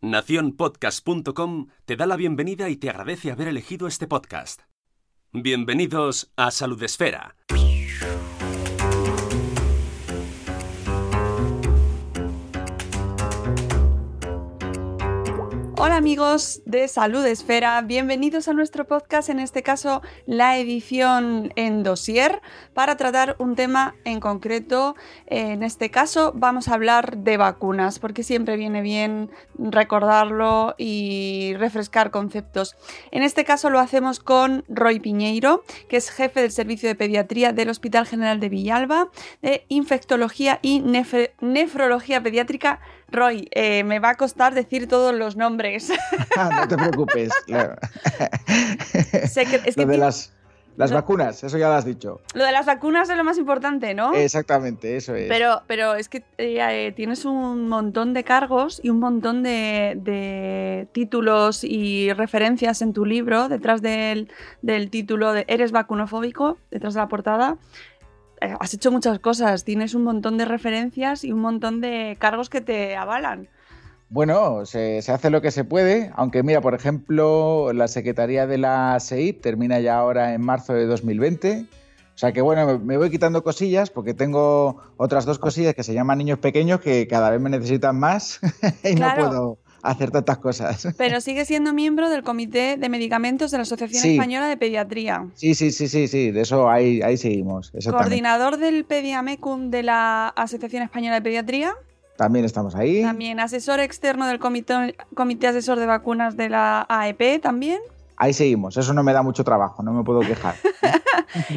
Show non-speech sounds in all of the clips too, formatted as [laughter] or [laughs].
Naciónpodcast.com te da la bienvenida y te agradece haber elegido este podcast. Bienvenidos a Salud Esfera. Hola amigos de Salud Esfera, bienvenidos a nuestro podcast, en este caso la edición en dossier, para tratar un tema en concreto. En este caso vamos a hablar de vacunas, porque siempre viene bien recordarlo y refrescar conceptos. En este caso lo hacemos con Roy Piñeiro, que es jefe del servicio de pediatría del Hospital General de Villalba, de infectología y nefrología pediátrica. Roy, eh, me va a costar decir todos los nombres. [laughs] [laughs] no te preocupes. claro. [laughs] Sé que- es que lo de las, las no- vacunas, eso ya lo has dicho. Lo de las vacunas es lo más importante, ¿no? Exactamente, eso es. Pero, pero es que eh, eh, tienes un montón de cargos y un montón de, de títulos y referencias en tu libro, detrás del, del título de Eres vacunofóbico, detrás de la portada. Eh, has hecho muchas cosas, tienes un montón de referencias y un montón de cargos que te avalan. Bueno, se, se hace lo que se puede, aunque mira, por ejemplo, la Secretaría de la SEIP termina ya ahora en marzo de 2020. O sea que bueno, me- me voy quitando cosillas porque tengo otras dos cosillas que se llaman niños pequeños que cada vez me necesitan más [laughs] y Claro. no puedo hacer tantas cosas. [laughs] Pero sigues siendo miembro del Comité de Medicamentos de la Asociación Sí. Española de Pediatría. Sí, sí, sí, sí, sí, de eso ahí, ahí seguimos. Coordinador del Pediamecum de la Asociación Española de Pediatría. También estamos ahí. También asesor externo del comité, comité asesor de vacunas de la AEP también. Ahí seguimos. Eso no me da mucho trabajo, no me puedo quejar. [laughs]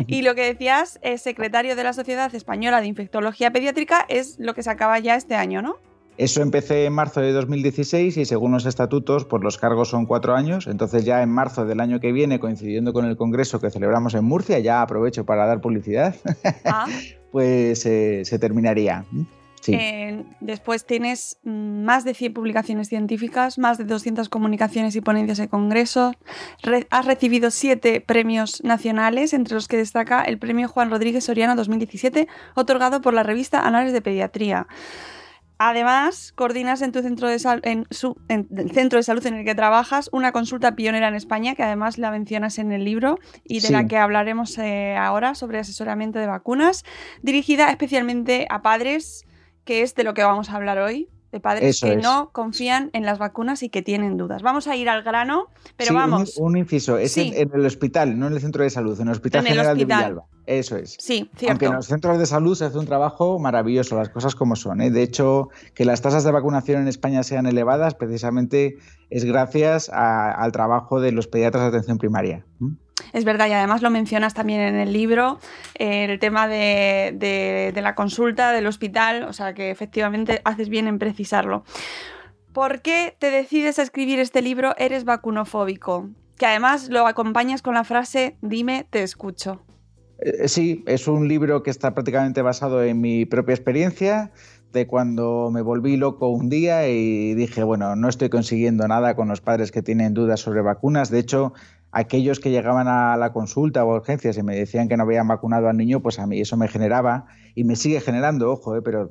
Y lo que decías, es secretario de la Sociedad Española de Infectología Pediátrica, es lo que se acaba ya este año, ¿no? Eso empecé en marzo de 2016 y según los estatutos, pues los cargos son cuatro años. Entonces ya en marzo del año que viene, coincidiendo con el congreso que celebramos en Murcia, ya aprovecho para dar publicidad, [laughs] Ah, pues eh, se terminaría. Sí. eh, después tienes más de 100 publicaciones científicas, más de 200 comunicaciones y ponencias de congresos. Re- has recibido siete premios nacionales, entre los que destaca el premio Juan Rodríguez Soriano 2017, otorgado por la revista Anales de Pediatría. Además, coordinas en tu centro de, sal- en su, en el centro de salud en el que trabajas una consulta pionera en España, que además la mencionas en el libro y de Sí. la que hablaremos eh, ahora sobre asesoramiento de vacunas, dirigida especialmente a padres, que es de lo que vamos a hablar hoy, de padres Eso que es. no confían en las vacunas y que tienen dudas. Vamos a ir al grano, pero Sí, vamos. Un, inciso, es Sí. en, en el hospital, no en el centro de salud, en el Hospital En el General hospital. de Villalba. Eso es. Sí, Aunque en cierto. los centros de salud se hace un trabajo maravilloso, las cosas como son. ¿eh? De hecho, que las tasas de vacunación en España sean elevadas precisamente es gracias a- al trabajo de los pediatras de atención primaria. Es verdad, y además lo mencionas también en el libro, eh, el tema de, de- de la consulta, del hospital, o sea que efectivamente haces bien en precisarlo. ¿Por qué te decides a escribir este libro Eres vacunofóbico? Que además lo acompañas con la frase Dime, te escucho. Eh, Sí, es un libro que está prácticamente basado en mi propia experiencia. de cuando me volví loco un día y dije, bueno, no estoy consiguiendo nada con los padres que tienen dudas sobre vacunas. De hecho, aquellos que llegaban a la consulta o urgencias y me decían que no habían vacunado al niño, pues a mí eso me generaba y me sigue generando, ojo, eh, pero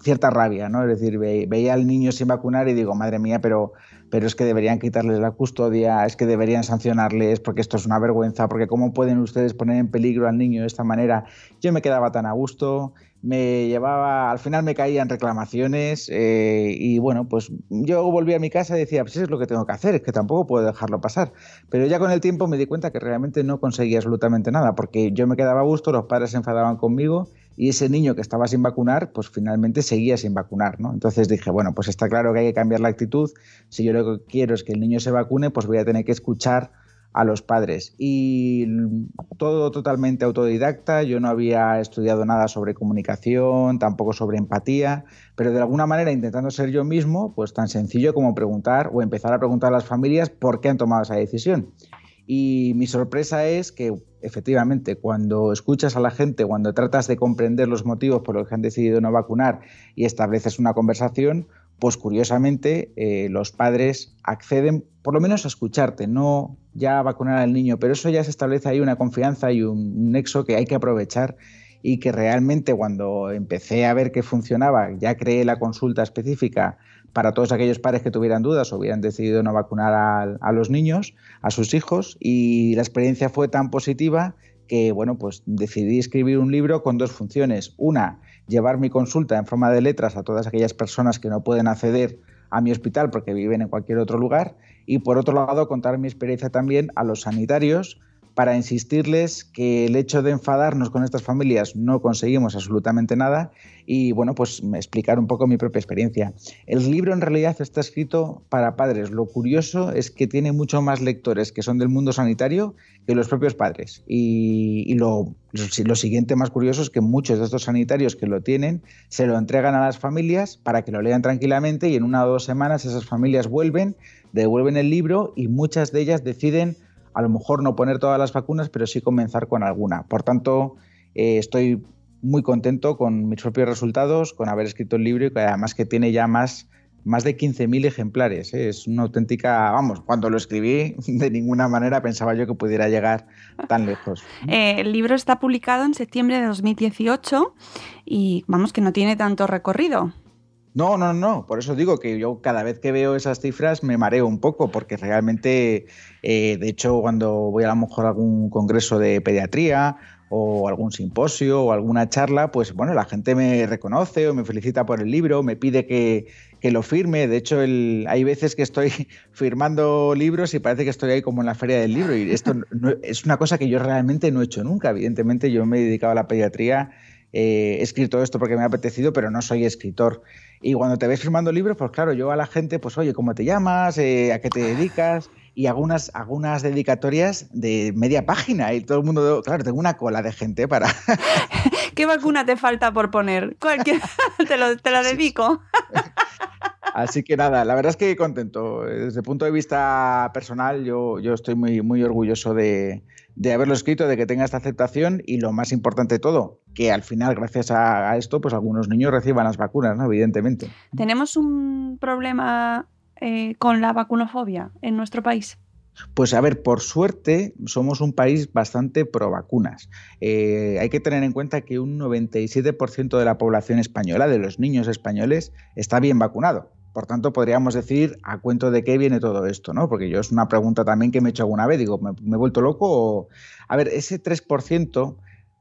cierta rabia, ¿no? Es decir, veía al niño sin vacunar y digo, madre mía, pero, pero es que deberían quitarles la custodia, es que deberían sancionarles porque esto es una vergüenza, porque cómo pueden ustedes poner en peligro al niño de esta manera. Yo me quedaba tan a gusto me llevaba, al final me caían reclamaciones eh, y bueno, pues yo volví a mi casa y decía, pues eso es lo que tengo que hacer, es que tampoco puedo dejarlo pasar. Pero ya con el tiempo me di cuenta que realmente no conseguía absolutamente nada, porque yo me quedaba a gusto, los padres se enfadaban conmigo y ese niño que estaba sin vacunar, pues finalmente seguía sin vacunar, ¿no? Entonces dije, bueno, pues está claro que hay que cambiar la actitud, si yo lo que quiero es que el niño se vacune, pues voy a tener que escuchar a los padres. Y todo totalmente autodidacta, yo no había estudiado nada sobre comunicación, tampoco sobre empatía, pero de alguna manera intentando ser yo mismo, pues tan sencillo como preguntar o empezar a preguntar a las familias por qué han tomado esa decisión. Y mi sorpresa es que efectivamente cuando escuchas a la gente, cuando tratas de comprender los motivos por los que han decidido no vacunar y estableces una conversación, pues curiosamente eh, los padres acceden por lo menos a escucharte, no ya a vacunar al niño, pero eso ya se establece ahí una confianza y un nexo que hay que aprovechar y que realmente cuando empecé a ver que funcionaba, ya creé la consulta específica para todos aquellos padres que tuvieran dudas o hubieran decidido no vacunar a, a los niños, a sus hijos, y la experiencia fue tan positiva que, bueno, pues decidí escribir un libro con dos funciones. Una, llevar mi consulta en forma de letras a todas aquellas personas que no pueden acceder a mi hospital porque viven en cualquier otro lugar y por otro lado contar mi experiencia también a los sanitarios para insistirles que el hecho de enfadarnos con estas familias no conseguimos absolutamente nada y bueno, pues explicar un poco mi propia experiencia. El libro en realidad está escrito para padres. Lo curioso es que tiene mucho más lectores que son del mundo sanitario que los propios padres. Y, lo, lo siguiente más curioso es que muchos de estos sanitarios que lo tienen se lo entregan a las familias para que lo lean tranquilamente y en una o dos semanas esas familias vuelven, devuelven el libro y muchas de ellas deciden a lo mejor no poner todas las vacunas, pero sí comenzar con alguna. Por tanto, eh, estoy muy contento con mis propios resultados, con haber escrito el libro y además que tiene ya más, más de 15.000 ejemplares. ¿eh? Es una auténtica, vamos, cuando lo escribí, [laughs] de ninguna manera pensaba yo que pudiera llegar tan lejos. [laughs] Eh, el libro está publicado en septiembre de 2018 y vamos que no tiene tanto recorrido. No, no, no. Por eso digo que yo cada vez que veo esas cifras me mareo un poco, porque realmente, eh, de hecho, cuando voy a lo mejor a algún congreso de pediatría o algún simposio o alguna charla, pues bueno, la gente me reconoce o me felicita por el libro, me pide que, lo firme. De hecho, hay veces que estoy [laughs] firmando libros y parece que estoy ahí como en la feria del libro. Y esto es una cosa que yo realmente no he hecho nunca. Evidentemente, yo me he dedicado a la pediatría, eh, he escrito esto porque me ha apetecido, pero no soy escritor. Y cuando te ves firmando libros, pues claro, yo a la gente, pues oye, ¿cómo te llamas? Eh, ¿A qué te dedicas? Y algunas, algunas dedicatorias de media página. Y todo el mundo, claro, tengo una cola de gente para... [laughs] ¿Qué vacuna te falta por poner? Cualquier... [laughs] te, lo, te la dedico. Así que nada, la verdad es que contento. Desde el punto de vista personal, yo, yo estoy muy, muy orgulloso de, de haberlo escrito, de que tenga esta aceptación y lo más importante de todo, que al final, gracias a, esto, pues algunos niños reciban las vacunas, ¿no? Evidentemente. ¿Tenemos un problema eh, con la vacunofobia en nuestro país? Pues a ver, por suerte somos un país bastante pro vacunas. Eh, hay que tener en cuenta que un 97% de la población española, de los niños españoles, está bien vacunado. Por tanto, podríamos decir a cuento de qué viene todo esto, ¿no? Porque yo es una pregunta también que me he hecho alguna vez. Digo, ¿me, he vuelto loco? O... A ver, ese 3%,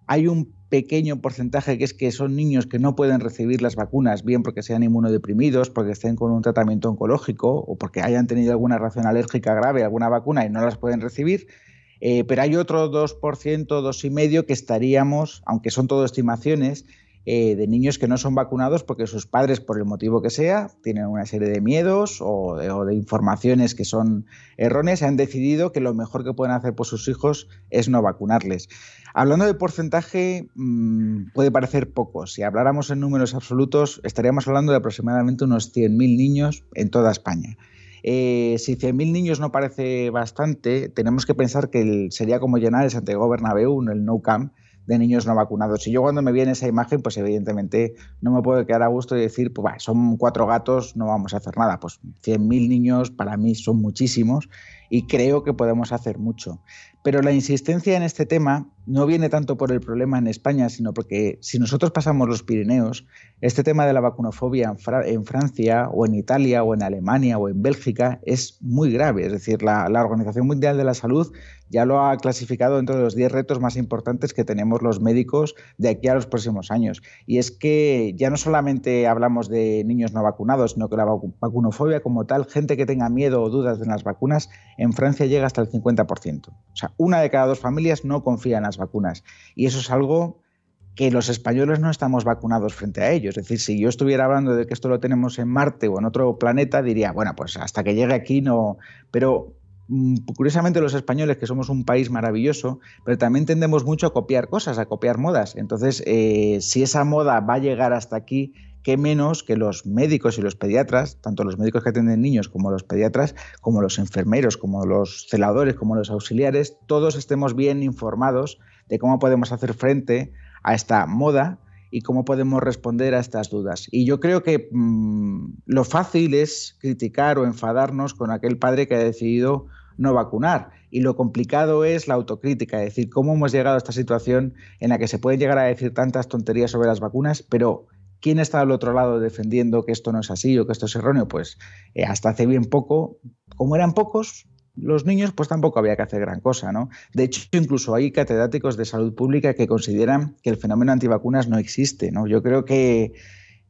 hay un pequeño porcentaje que es que son niños que no pueden recibir las vacunas, bien porque sean inmunodeprimidos, porque estén con un tratamiento oncológico o porque hayan tenido alguna reacción alérgica grave alguna vacuna y no las pueden recibir. Eh, pero hay otro 2%, 2,5% que estaríamos, aunque son todo estimaciones, eh, de niños que no son vacunados porque sus padres, por el motivo que sea, tienen una serie de miedos o de, informaciones que son erróneas, han decidido que lo mejor que pueden hacer por sus hijos es no vacunarles. Hablando de porcentaje, mm, puede parecer poco. Si habláramos en números absolutos, estaríamos hablando de aproximadamente unos 100.000 niños en toda España. Eh, si 100.000 niños no parece bastante, tenemos que pensar que sería como llenar el Santiago Bernabéu, el Nou Camp, de niños no vacunados. Y yo cuando me viene esa imagen, pues evidentemente no me puedo quedar a gusto y decir, pues son cuatro gatos, no vamos a hacer nada. Pues 100.000 niños para mí son muchísimos y creo que podemos hacer mucho. Pero la insistencia en este tema no viene tanto por el problema en España, sino porque si nosotros pasamos los Pirineos, este tema de la vacunofobia en, Francia o en Italia o en Alemania o en Bélgica es muy grave. Es decir, la, Organización Mundial de la Salud ya lo ha clasificado dentro de los 10 retos más importantes que tenemos los médicos de aquí a los próximos años. Y es que ya no solamente hablamos de niños no vacunados, sino que la vacunofobia como tal, gente que tenga miedo o dudas de las vacunas, en Francia llega hasta el 50%. O sea, una de cada dos familias no confía en las vacunas. Y eso es algo que los españoles no estamos vacunados frente a ellos. Es decir, si yo estuviera hablando de que esto lo tenemos en Marte o en otro planeta, diría, bueno, pues hasta que llegue aquí no. Pero Mm, curiosamente los españoles, que somos un país maravilloso, pero también tendemos mucho a copiar cosas, a copiar modas. Entonces, eh, si esa moda va a llegar hasta aquí, qué menos que los médicos y los pediatras, tanto los médicos que atienden niños como los pediatras, como los enfermeros, como los celadores, como los auxiliares, todos estemos bien informados de cómo podemos hacer frente a esta moda y cómo podemos responder a estas dudas. Y yo creo que mm, lo fácil es criticar o enfadarnos con aquel padre que ha decidido no vacunar. Y lo complicado es la autocrítica, es decir, cómo hemos llegado a esta situación en la que se pueden llegar a decir tantas tonterías sobre las vacunas, pero ¿quién está al otro lado defendiendo que esto no es así o que esto es erróneo? Pues eh, hasta hace bien poco, como eran pocos, los niños, pues tampoco había que hacer gran cosa, ¿no? De hecho, incluso hay catedráticos de salud pública que consideran que el fenómeno antivacunas no existe, ¿no? Yo creo que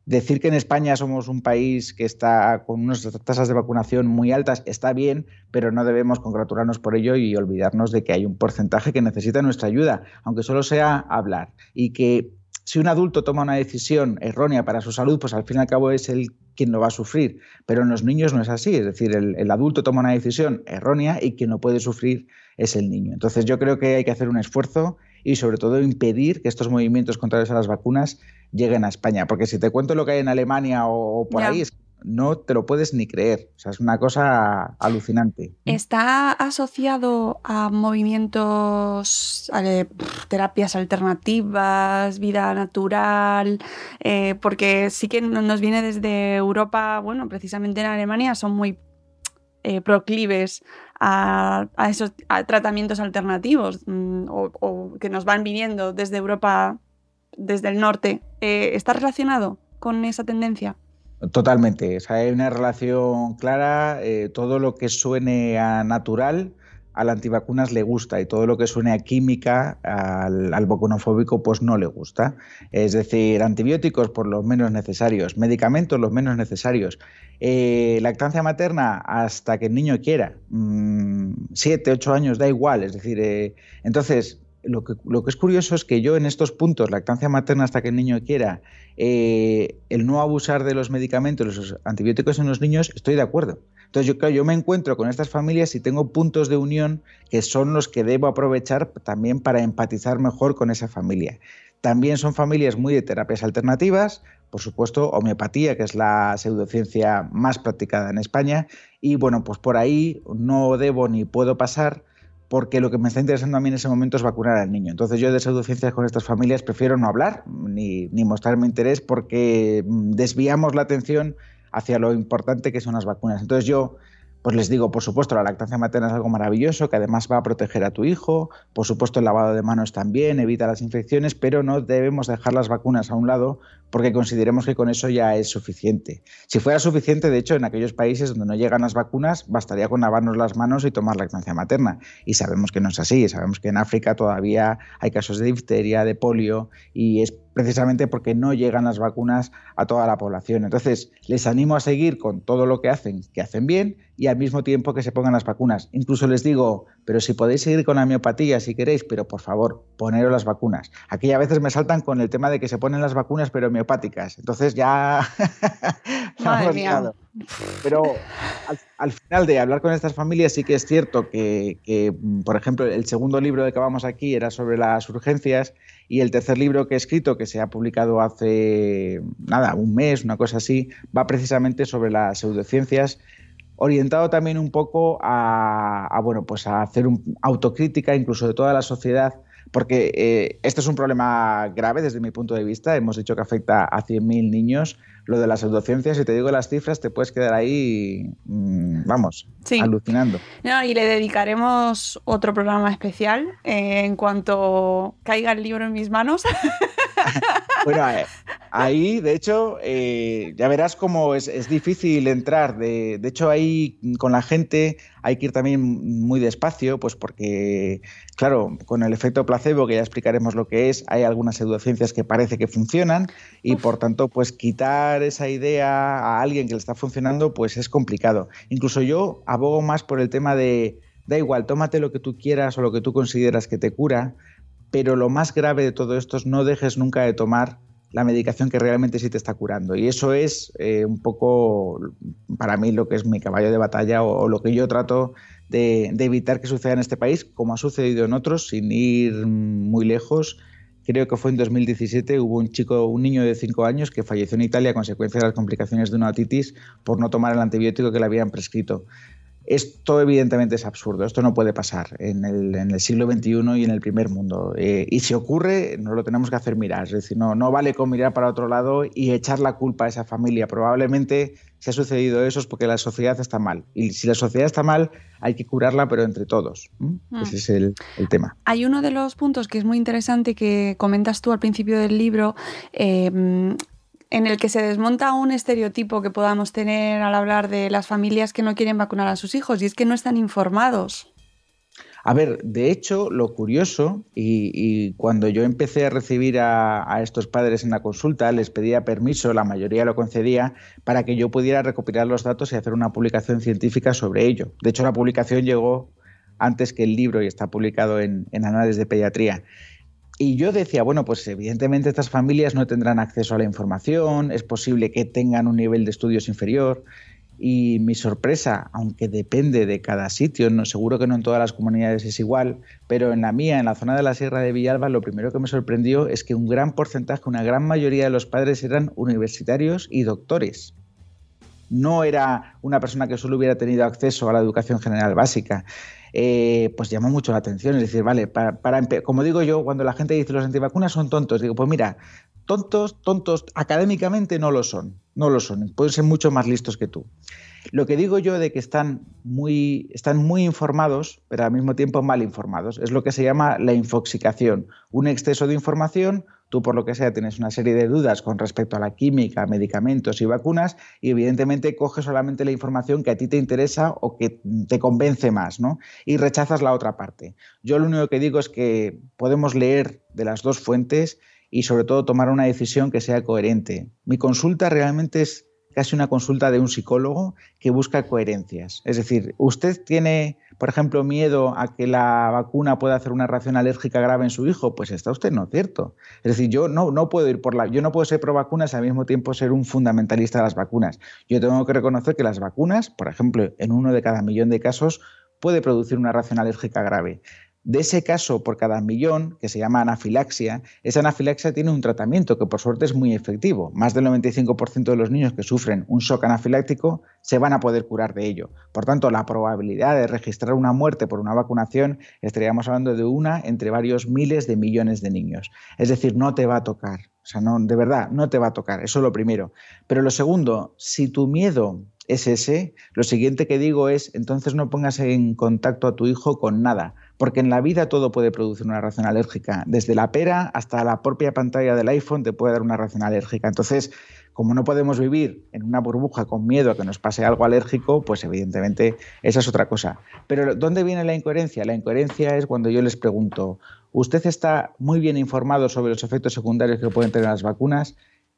Decir que en España somos un país que está con unas tasas de vacunación muy altas está bien, pero no debemos congratularnos por ello y olvidarnos de que hay un porcentaje que necesita nuestra ayuda, aunque solo sea hablar. Y que si un adulto toma una decisión errónea para su salud, pues al fin y al cabo es él quien lo va a sufrir. Pero en los niños no es así, es decir, el, el adulto toma una decisión errónea y quien no puede sufrir es el niño. Entonces yo creo que hay que hacer un esfuerzo y sobre todo impedir que estos movimientos contrarios a las vacunas lleguen a España. Porque si te cuento lo que hay en Alemania o, por ahí, no te lo puedes ni creer. O sea, es una cosa alucinante. ¿Está asociado a movimientos, terapias alternativas, vida natural? Eh, porque sí que nos viene desde Europa, bueno, precisamente en Alemania son muy eh, proclives a, esos tratamientos alternativos mm, o, que nos van viniendo desde Europa, desde el norte, eh, ¿está relacionado con esa tendencia? Totalmente. hay una relación clara. Eh, todo lo que suene a natural al antivacunas le gusta y todo lo que suene a química al, al pues no le gusta. Es decir, antibióticos por los menos necesarios, medicamentos los menos necesarios, eh, lactancia materna hasta que el niño quiera, mm, siete, ocho años, da igual. Es decir, eh, entonces lo que, es curioso es que yo en estos puntos, lactancia materna hasta que el niño quiera, eh, el no abusar de los medicamentos, los antibióticos en los niños, estoy de acuerdo. Entonces yo, yo me encuentro con estas familias y tengo puntos de unión que son los que debo aprovechar también para empatizar mejor con esa familia. También son familias muy de terapias alternativas, por supuesto, homeopatía, que es la pseudociencia más practicada en España, y bueno, pues por ahí no debo ni puedo pasar porque lo que me está interesando a mí en ese momento es vacunar al niño. Entonces yo de pseudociencias con estas familias prefiero no hablar ni, ni mostrarme interés porque mm, desviamos la atención hacia lo importante que son las vacunas. Entonces yo pues les digo, por supuesto, la lactancia materna es algo maravilloso que además va a proteger a tu hijo, por supuesto el lavado de manos también, evita las infecciones, pero no debemos dejar las vacunas a un lado porque consideremos que con eso ya es suficiente. Si fuera suficiente, de hecho, en aquellos países donde no llegan las vacunas, bastaría con lavarnos las manos y tomar lactancia materna. Y sabemos que no es así, sabemos que en África todavía hay casos de difteria, de polio, y es precisamente porque no llegan las vacunas a toda la población. Entonces, les animo a seguir con todo lo que hacen, que hacen bien, y al mismo tiempo que se pongan las vacunas. Incluso les digo, pero si podéis seguir con la miopatía si queréis, pero por favor, poneros las vacunas. Aquí a veces me saltan con el tema de que se ponen las vacunas, pero miopáticas. Entonces ya... [laughs] Pero al, final de hablar con estas familias sí que es cierto que, que, por ejemplo, el segundo libro de que vamos aquí era sobre las urgencias y el tercer libro que he escrito, que se ha publicado hace nada, un mes, una cosa así, va precisamente sobre las pseudociencias, orientado también un poco a, bueno, pues a hacer un, autocrítica incluso de toda la sociedad porque eh, esto es un problema grave desde mi punto de vista. Hemos dicho que afecta a 100.000 niños. Lo de las pseudociencias, si te digo las cifras, te puedes quedar ahí, mm, vamos, alucinando. y le dedicaremos otro programa especial eh, en cuanto caiga el libro en mis manos. [laughs] [laughs] bueno, eh, ahí, de hecho, eh, ya verás cómo es, difícil entrar. De, hecho, ahí con la gente hay que ir también muy despacio, pues porque, claro, con el efecto placebo, que ya explicaremos lo que es, hay algunas pseudociencias que parece que funcionan y por tanto, pues quitar esa idea a alguien que le está funcionando, pues es complicado. Incluso yo abogo más por el tema de, da igual, tómate lo que tú quieras o lo que tú consideras que te cura, pero lo más grave de todo esto es no dejes nunca de tomar la medicación que realmente sí te está curando. Y eso es eh, un poco para mí lo que es mi caballo de batalla o, lo que yo trato de, evitar que suceda en este país, como ha sucedido en otros, sin ir muy lejos. Creo que fue en 2017, hubo un chico, un niño de 5 años que falleció en Italia a consecuencia de las complicaciones de una otitis por no tomar el antibiótico que le habían prescrito. Esto evidentemente es absurdo, esto no puede pasar en el, siglo XXI y en el primer mundo. Eh, y si ocurre, no lo tenemos que hacer mirar, es decir, no, no vale con mirar para otro lado y echar la culpa a esa familia. Probablemente si ha sucedido eso es porque la sociedad está mal. Y si la sociedad está mal, hay que curarla, pero entre todos. Mm. Ese es el, tema. Hay uno de los puntos que es muy interesante que comentas tú al principio del libro. Eh, en el que se desmonta un estereotipo que podamos tener al hablar de las familias que no quieren vacunar a sus hijos, y es que no están informados. A ver, de hecho, lo curioso, y, cuando yo empecé a recibir a, a, estos padres en la consulta, les pedía permiso, la mayoría lo concedía, para que yo pudiera recopilar los datos y hacer una publicación científica sobre ello. De hecho, la publicación llegó antes que el libro y está publicado en, en Anales de Pediatría. Y yo decía, bueno, pues evidentemente estas familias no tendrán acceso a la información, es posible que tengan un nivel de estudios inferior. Y mi sorpresa, aunque depende de cada sitio, no, seguro que no en todas las comunidades es igual, pero en la mía, en la zona de la Sierra de Villalba, lo primero que me sorprendió es que un gran porcentaje, una gran mayoría de los padres eran universitarios y doctores. No era una persona que solo hubiera tenido acceso a la educación general básica. Eh, pues llama mucho la atención. Es decir, vale, para, como digo yo, cuando la gente dice los antivacunas son tontos, digo, pues mira, tontos, tontos, académicamente no lo son, no lo son, pueden ser mucho más listos que tú. Lo que digo yo de que están muy, están muy informados, pero al mismo tiempo mal informados, es lo que se llama la infoxicación, un exceso de información Tú, por lo que sea, tienes una serie de dudas con respecto a la química, medicamentos y vacunas y evidentemente coges solamente la información que a ti te interesa o que te convence más, ¿no? Y rechazas la otra parte. Yo lo único que digo es que podemos leer de las dos fuentes y sobre todo tomar una decisión que sea coherente. Mi consulta realmente es casi una consulta de un psicólogo que busca coherencias. Es decir, usted tiene, por ejemplo, miedo a que la vacuna pueda hacer una reacción alérgica grave en su hijo, pues está usted no cierto. Es decir, yo no, no puedo ir por la, yo no puedo ser pro vacunas y al mismo tiempo ser un fundamentalista de las vacunas. Yo tengo que reconocer que las vacunas, por ejemplo, en uno de cada millón de casos, puede producir una reacción alérgica grave. De ese caso por cada millón, que se llama anafilaxia, esa anafilaxia tiene un tratamiento que por suerte es muy efectivo. Más del 95% de los niños que sufren un shock anafiláctico se van a poder curar de ello. Por tanto, la probabilidad de registrar una muerte por una vacunación estaríamos hablando de una entre varios miles de millones de niños. Es decir, no te va a tocar. O sea, no, de verdad, no te va a tocar. Eso es lo primero. Pero lo segundo, si tu miedo es ese, lo siguiente que digo es, entonces no pongas en contacto a tu hijo con nada porque en la vida todo puede producir una reacción alérgica. Desde la pera hasta la propia pantalla del iPhone te puede dar una reacción alérgica. Entonces, como no podemos vivir en una burbuja con miedo a que nos pase algo alérgico, pues evidentemente esa es otra cosa. Pero ¿dónde viene la incoherencia? La incoherencia es cuando yo les pregunto, usted está muy bien informado sobre los efectos secundarios que pueden tener las vacunas,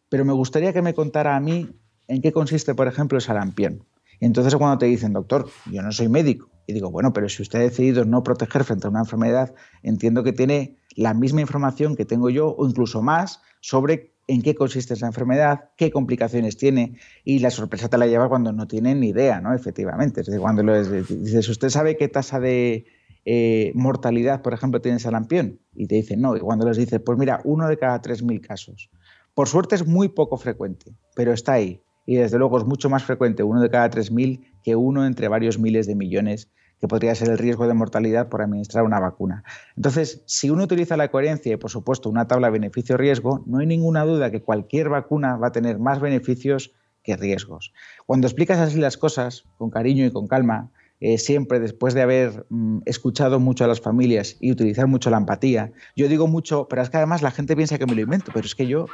pero me gustaría que me contara a mí en qué consiste, por ejemplo, el sarampión. Y entonces cuando te dicen, doctor, yo no soy médico, y digo, bueno, pero si usted ha decidido no proteger frente a una enfermedad, entiendo que tiene la misma información que tengo yo o incluso más sobre en qué consiste esa enfermedad, qué complicaciones tiene y la sorpresa te la lleva cuando no tienen ni idea, ¿no? Efectivamente. Es decir, cuando lo dices, ¿usted sabe qué tasa de eh, mortalidad, por ejemplo, tiene sarampión? Y te dicen, no. Y cuando les dices, pues mira, uno de cada 3.000 casos. Por suerte es muy poco frecuente, pero está ahí. Y desde luego es mucho más frecuente uno de cada 3.000 que uno entre varios miles de millones que podría ser el riesgo de mortalidad por administrar una vacuna. Entonces, si uno utiliza la coherencia y, por supuesto, una tabla beneficio-riesgo, no hay ninguna duda que cualquier vacuna va a tener más beneficios que riesgos. Cuando explicas así las cosas, con cariño y con calma, eh, siempre después de haber mm, escuchado mucho a las familias y utilizar mucho la empatía, yo digo mucho, pero es que además la gente piensa que me lo invento, pero es que yo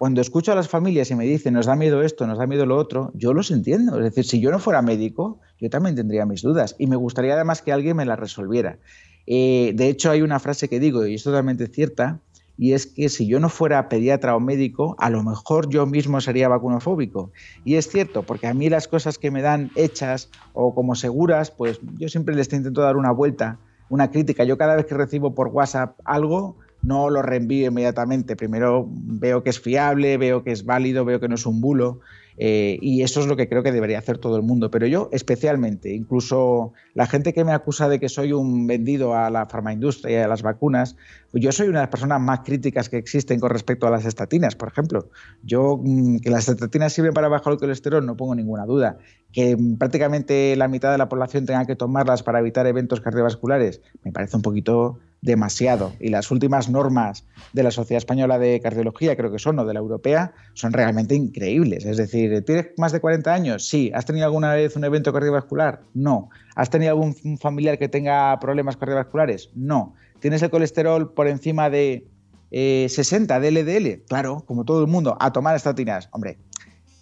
cuando escucho a las familias y me dicen, nos da miedo esto, nos da miedo lo otro, yo los entiendo. Es decir, si yo no fuera médico, yo también tendría mis dudas y me gustaría además que alguien me las resolviera. Eh, de hecho, hay una frase que digo, y es totalmente cierta, y es que si yo no fuera pediatra o médico, a lo mejor yo mismo sería vacunofóbico. Y es cierto, porque a mí las cosas que me dan hechas o como seguras, pues yo siempre les intento dar una vuelta, una crítica. Yo cada vez que recibo por WhatsApp algo, no lo reenvío inmediatamente. Primero veo que es fiable, veo que es válido, veo que no es un bulo. Eh, y eso es lo que creo que debería hacer todo el mundo. Pero yo especialmente, incluso la gente que me acusa de que soy un vendido a la farmaindustria y a las vacunas, yo soy una de las personas más críticas que existen con respecto a las estatinas, por ejemplo. Yo, mm, que las estatinas sirven para bajar el colesterol, no pongo ninguna duda. Que prácticamente la mitad de la población tenga que tomarlas para evitar eventos cardiovasculares, me parece un poquito demasiado. Y las últimas normas de la Sociedad Española de Cardiología, creo que son, o de la Europea, son realmente increíbles. Es decir, ¿tienes más de 40 años? Sí. ¿Has tenido alguna vez un evento cardiovascular? No. ¿Has tenido algún familiar que tenga problemas cardiovasculares? No. ¿Tienes el colesterol por encima de 60 eh, de LDL? Claro, como todo el mundo, a tomar estatinas. Hombre,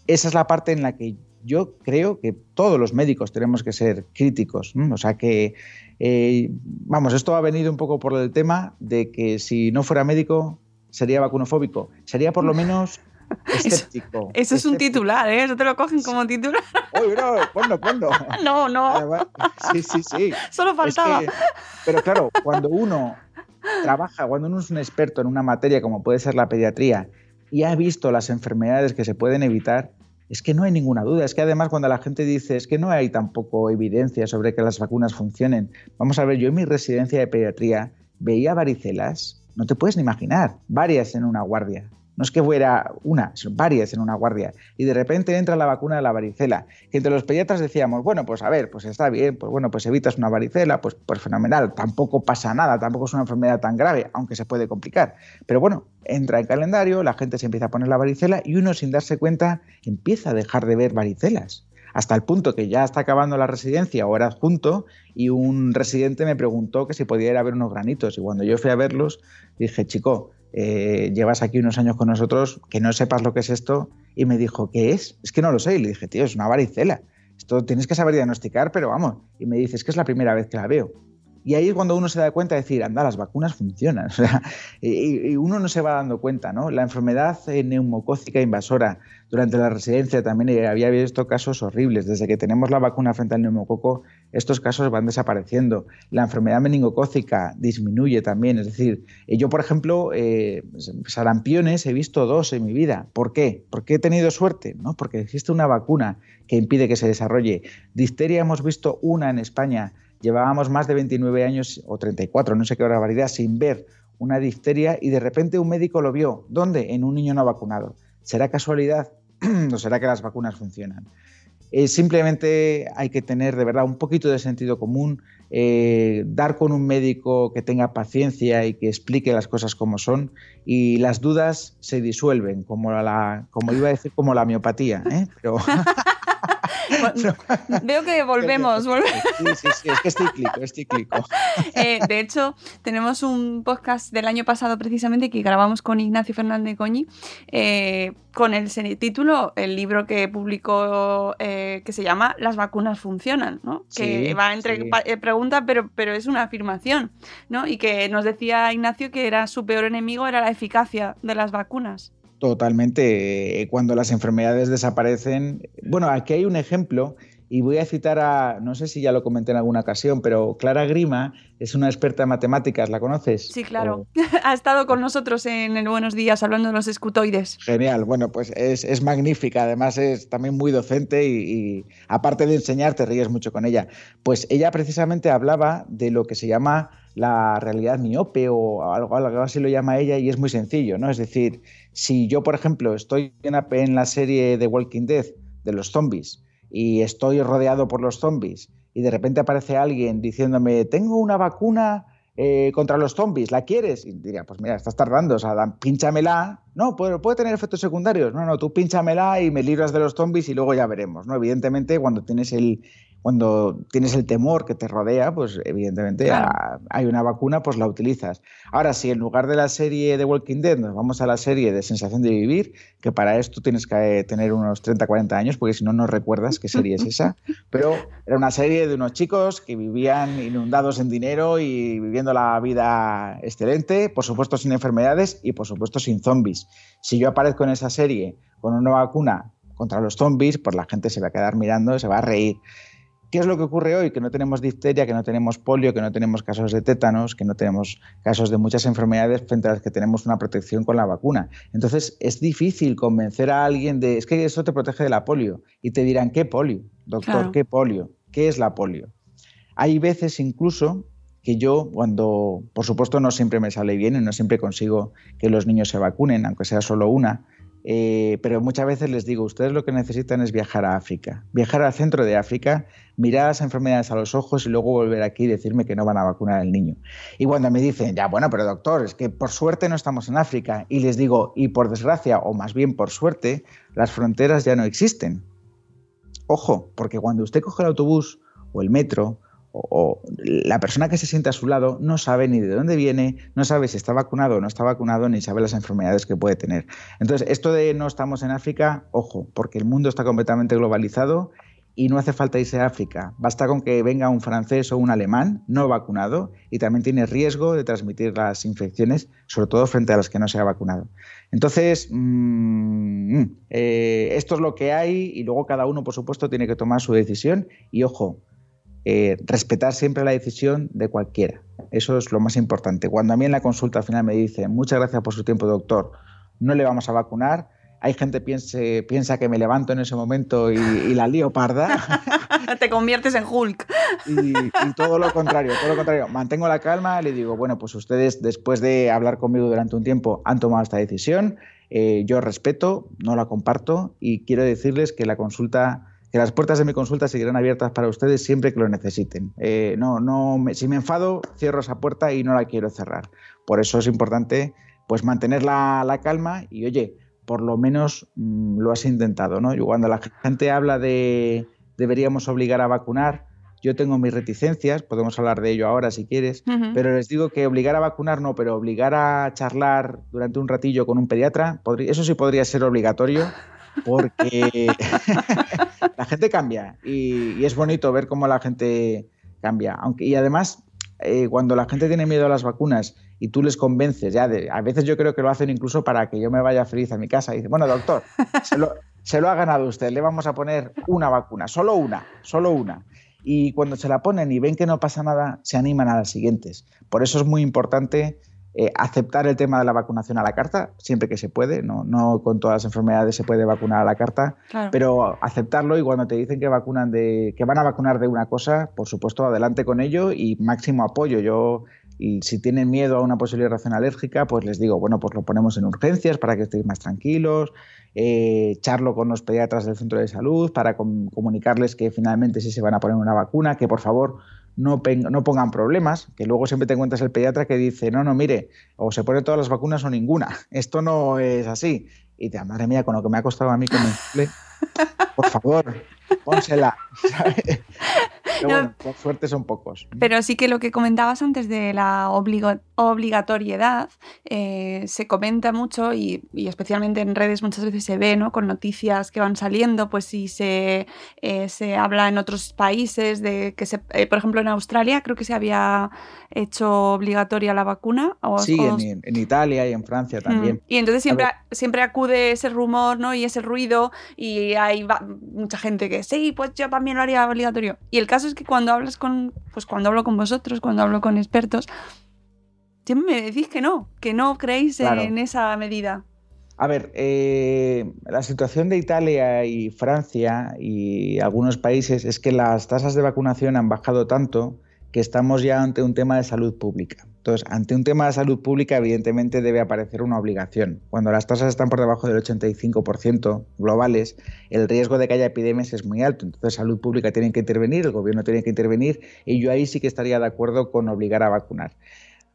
esa es la parte en la que yo creo que todos los médicos tenemos que ser críticos. O sea que eh, vamos, esto ha venido un poco por el tema de que si no fuera médico sería vacunofóbico. Sería por lo [laughs] menos escéptico. Eso, es un titular, ¿eh? Eso te lo cogen como titular. Oye, no, ponlo, ponlo. [laughs] No, no. sí, sí, sí. Solo faltaba. pero claro, cuando uno trabaja, cuando uno es un experto en una materia como puede ser la pediatría y ha visto las enfermedades que se pueden evitar, es que no hay ninguna duda. Es que además cuando la gente dice es que no hay tampoco evidencia sobre que las vacunas funcionen. Vamos a ver, yo en mi residencia de pediatría veía varicelas, no te puedes ni imaginar, varias en una guardia. No es que fuera una, son varias en una guardia. Y de repente entra la vacuna de la varicela. Que entre los pediatras decíamos, bueno, pues a ver, pues está bien, pues bueno, pues evitas una varicela, pues, pues fenomenal, tampoco pasa nada, tampoco es una enfermedad tan grave, aunque se puede complicar. Pero bueno, entra en calendario, la gente se empieza a poner la varicela y uno sin darse cuenta empieza a dejar de ver varicelas hasta el punto que ya está acabando la residencia o era adjunto y un residente me preguntó que si podía ir a ver unos granitos y cuando yo fui a verlos dije, chico, eh, llevas aquí unos años con nosotros, que no sepas lo que es esto. Y me dijo, ¿qué es? Es que no lo sé. Y le dije, tío, es una varicela. Esto tienes que saber diagnosticar, pero vamos. Y me dice, es que es la primera vez que la veo. Y ahí es cuando uno se da cuenta de decir, anda, las vacunas funcionan. [laughs] y, uno no se va dando cuenta, ¿no? La enfermedad neumocócica invasora durante la residencia también había visto casos horribles. Desde que tenemos la vacuna frente al neumococo, estos casos van desapareciendo. La enfermedad meningocócica disminuye también. Es decir, eh, yo, por ejemplo, eh, sarampiones he visto dos en mi vida. ¿Por qué? Porque he tenido suerte, ¿no? Porque existe una vacuna que impide que se desarrolle. Difteria hemos visto una en España Llevábamos más de 29 años o 34, no sé qué barbaridad, sin ver una difteria y de repente un médico lo vio. ¿Dónde? En un niño no vacunado. ¿Será casualidad [clears throat] o será que las vacunas funcionan? Eh, simplemente hay que tener de verdad un poquito de sentido común, eh, dar con un médico que tenga paciencia y que explique las cosas como son y las dudas se disuelven, como iba a decir, como la miopatía, ¿eh? pero [laughs] [laughs] [laughs] Veo que volvemos. Sí, sí, sí, es que estoy clico, estoy clico. [laughs] Eh, de hecho, tenemos un podcast del año pasado precisamente que grabamos con Ignacio Fernández Coñi eh, con el título, el libro que publicó eh, que se llama Las vacunas funcionan, ¿no? Que va entre preguntas, pero, pero es una afirmación, ¿no? Y que nos decía Ignacio que era su peor enemigo era la eficacia de las vacunas. Totalmente. Eh, cuando las enfermedades desaparecen. Bueno, aquí hay un ejemplo y voy a citar a, no sé si ya lo comenté en alguna ocasión, pero Clara Grima es una experta en matemáticas, ¿la conoces? Sí, claro. [laughs] ha estado con nosotros en el Buenos Días hablando de los escutoides. Genial, bueno, pues es, magnífica, además es también muy docente y, aparte de enseñar te ríes mucho con ella. Pues ella precisamente hablaba de lo que se llama la realidad miope o algo, algo así lo llama ella y es muy sencillo, ¿no? Es decir, si yo, por ejemplo, estoy en la serie de Walking Dead de los zombies, y estoy rodeado por los zombies y de repente aparece alguien diciéndome, tengo una vacuna eh, contra los zombies, ¿la quieres? Y diría, pues mira, estás tardando, o sea, pínchamela. No, puede, puede tener efectos secundarios. No, no, tú pínchamela y me libras de los zombies y luego ya veremos, ¿no? Evidentemente, cuando tienes el, cuando tienes el temor que te rodea, pues evidentemente hay una vacuna, pues la utilizas. Ahora, si en lugar de la serie de Walking Dead nos vamos a la serie de Sensación de Vivir, que para esto tienes que tener unos 30, 40 años, porque si no, no recuerdas qué serie es esa, [laughs] pero era una serie de unos chicos que vivían inundados en dinero y viviendo la vida excelente, por supuesto sin enfermedades y por supuesto sin zombies. Si yo aparezco en esa serie con una vacuna contra los zombies, pues la gente se va a quedar mirando y se va a reír. ¿Qué es lo que ocurre hoy? Que no tenemos difteria, que no tenemos polio, que no tenemos casos de tétanos, que no tenemos casos de muchas enfermedades frente a las que tenemos una protección con la vacuna. Entonces es difícil convencer a alguien de, es que eso te protege de la polio. Y te dirán, ¿qué polio? Doctor, ¿qué polio? ¿Qué es la polio? Hay veces incluso que yo, cuando, por supuesto, no siempre me sale bien y no siempre consigo que los niños se vacunen, aunque sea solo una, eh, pero muchas veces les digo, ustedes lo que necesitan es viajar a África, viajar al centro de África, mirar las enfermedades a los ojos y luego volver aquí y decirme que no van a vacunar al niño. Y cuando me dicen, ya bueno, pero doctor, es que por suerte no estamos en África, y les digo, y por desgracia, o más bien por suerte, las fronteras ya no existen. Ojo, porque cuando usted coge el autobús o el metro o, la persona que se siente a su lado no sabe ni de dónde viene, no sabe si está vacunado o no está vacunado, ni sabe las enfermedades que puede tener. Entonces, esto de no estamos en África, ojo, porque el mundo está completamente globalizado y no hace falta irse a África. Basta con que venga un francés o un alemán no vacunado y también tiene riesgo de transmitir las infecciones, sobre todo frente a las que no se ha vacunado. Entonces, mm, eh, esto es lo que hay y luego cada uno, por supuesto, tiene que tomar su decisión y, ojo, eh, respetar siempre la decisión de cualquiera. Eso es lo más importante. Cuando a mí en la consulta al final me dicen, muchas gracias por su tiempo, doctor, no le vamos a vacunar, hay gente que piensa que me levanto en ese momento y, la lío parda. [laughs] Te conviertes en Hulk. Y, todo lo contrario, todo lo contrario. Mantengo la calma, le digo, bueno, pues ustedes después de hablar conmigo durante un tiempo han tomado esta decisión, eh, yo respeto, no la comparto y quiero decirles que la consulta que las puertas de mi consulta seguirán abiertas para ustedes siempre que lo necesiten. Eh, no, no, si me enfado, cierro esa puerta y no la quiero cerrar. Por eso es importante pues mantener la, calma y oye, por lo menos mm, lo has intentado, ¿no? cuando la gente habla de deberíamos obligar a vacunar, yo tengo mis reticencias, podemos hablar de ello ahora si quieres, pero les digo que obligar a vacunar no, pero obligar a charlar durante un ratillo con un pediatra, eso sí podría ser obligatorio porque [laughs] la gente cambia y, es bonito ver cómo la gente cambia. Aunque, y además, eh, cuando la gente tiene miedo a las vacunas y tú les convences, ya a veces yo creo que lo hacen incluso para que yo me vaya feliz a mi casa y dice, bueno, doctor, se lo, se lo ha ganado usted, le vamos a poner una vacuna, solo una, solo una. Y cuando se la ponen y ven que no pasa nada, se animan a las siguientes. Por eso es muy importante eh, aceptar el tema de la vacunación a la carta, siempre que se puede, no, no con todas las enfermedades se puede vacunar a la carta, pero aceptarlo y cuando te dicen que vacunan de, que van a vacunar de una cosa, por supuesto, adelante con ello y máximo apoyo. Yo y si tienen miedo a una posible reacción alérgica, pues les digo, bueno, pues lo ponemos en urgencias para que estéis más tranquilos, eh, charlo con los pediatras del centro de salud para comunicarles que finalmente sí se van a poner una vacuna, que por favor no, no, pongan problemas, que luego siempre te encuentras el pediatra que dice, no, no, mire, o se pone todas las vacunas o ninguna. [laughs] Esto no es así. Y te madre mía, con lo que me ha costado a mí convencerle, por favor, pónsela. [laughs] por suerte son pocos. Pero sí que lo que comentabas antes de la obligatoriedad eh, se comenta mucho y, especialmente en redes muchas veces se ve, ¿no? Con noticias que van saliendo, pues si se, eh, se habla en otros países de que se, eh, por ejemplo en Australia creo que se había hecho obligatoria la vacuna. O, sí, En, Italia y en Francia también. Mm. Y entonces siempre, siempre acude ese rumor, ¿no? Y ese ruido y hay mucha gente que sí, pues yo también lo haría obligatorio. Y el caso es que cuando hablas con, pues cuando hablo con vosotros, cuando hablo con expertos, siempre me decís que no, que no creéis en esa medida. A ver, eh, la situación de Italia y Francia y algunos países es que las tasas de vacunación han bajado tanto que estamos ya ante un tema de salud pública. Ante un tema de salud pública, evidentemente debe aparecer una obligación. Cuando las tasas están por debajo del 85% globales, el riesgo de que haya epidemias es muy alto. Entonces, salud pública tiene que intervenir, el gobierno tiene que intervenir, y yo ahí sí que estaría de acuerdo con obligar a vacunar.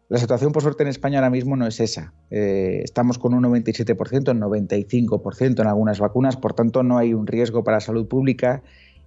La situación, por suerte, en España ahora mismo no es esa. Eh, estamos con un 97%, un 95% en algunas vacunas, por tanto, no hay un riesgo para salud pública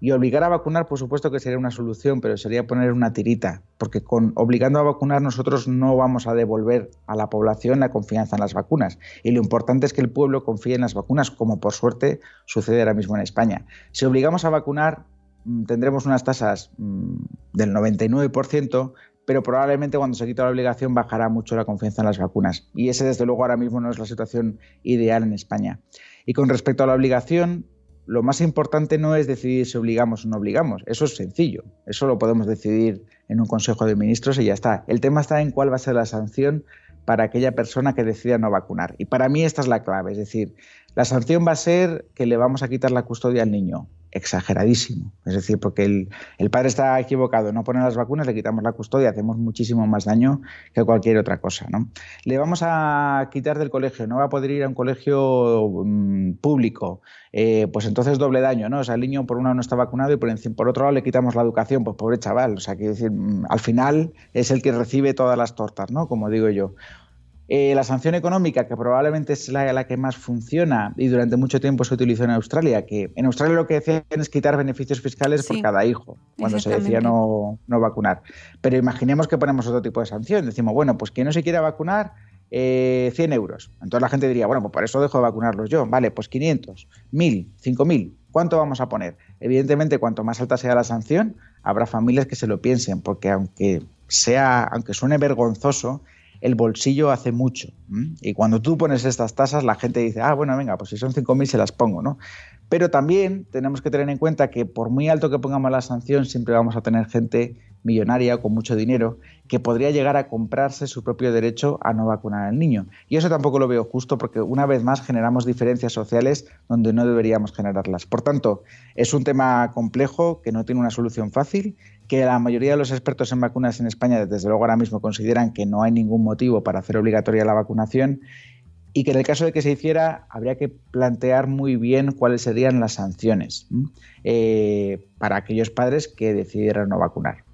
y obligar a vacunar, por supuesto que sería una solución, pero sería poner una tirita, porque con obligando a vacunar nosotros no vamos a devolver a la población la confianza en las vacunas. Y lo importante es que el pueblo confíe en las vacunas, como por suerte sucede ahora mismo en España. Si obligamos a vacunar, mm, tendremos unas tasas mm, del 99%, pero probablemente cuando se quita la obligación bajará mucho la confianza en las vacunas. Y ese, desde luego, ahora mismo no es la situación ideal en España. Y con respecto a la obligación, lo más importante no es decidir si obligamos o no obligamos. Eso es sencillo. Eso lo podemos decidir en un Consejo de Ministros y ya está. El tema está en cuál va a ser la sanción para aquella persona que decida no vacunar. Y para mí esta es la clave. Es decir, la sanción va a ser que le vamos a quitar la custodia al niño exageradísimo. Es decir, porque el, padre está equivocado, no pone las vacunas, le quitamos la custodia, hacemos muchísimo más daño que cualquier otra cosa. ¿no? Le vamos a quitar del colegio, no va a poder ir a un colegio mm, público, eh, pues entonces doble daño, ¿no? O sea, el niño por un lado no está vacunado y por, por otro lado le quitamos la educación, pues pobre chaval. O sea, quiero decir, mm, al final es el que recibe todas las tortas, ¿no? Como digo yo. Eh, la sanción económica, que probablemente es la, que más funciona y durante mucho tiempo se utilizó en Australia, que en Australia lo que decían es quitar beneficios fiscales por cada hijo, cuando se decía no, vacunar. Pero imaginemos que ponemos otro tipo de sanción. Decimos, bueno, pues quien no se quiera vacunar, 100 eh, euros. Entonces la gente diría, bueno, pues por eso dejo de vacunarlos yo. Vale, pues 500, 1000, 5000. ¿Cuánto vamos a poner? Evidentemente, cuanto más alta sea la sanción, habrá familias que se lo piensen, porque aunque sea, aunque suene vergonzoso, el bolsillo hace mucho. Y cuando tú pones estas tasas, la gente dice, ah, bueno, venga, pues si son 5.000 se las pongo, ¿no? Pero también tenemos que tener en cuenta que por muy alto que pongamos la sanción, siempre vamos a tener gente millonaria con mucho dinero que podría llegar a comprarse su propio derecho a no vacunar al niño. Y eso tampoco lo veo justo porque una vez más generamos diferencias sociales donde no deberíamos generarlas. Por tanto, es un tema complejo que no tiene una solución fácil que la mayoría de los expertos en vacunas en España, desde luego ahora mismo, consideran que no hay ningún motivo para hacer obligatoria la vacunación y que en el caso de que se hiciera habría que plantear muy bien cuáles serían las sanciones eh, para aquellos padres que decidieran no vacunar.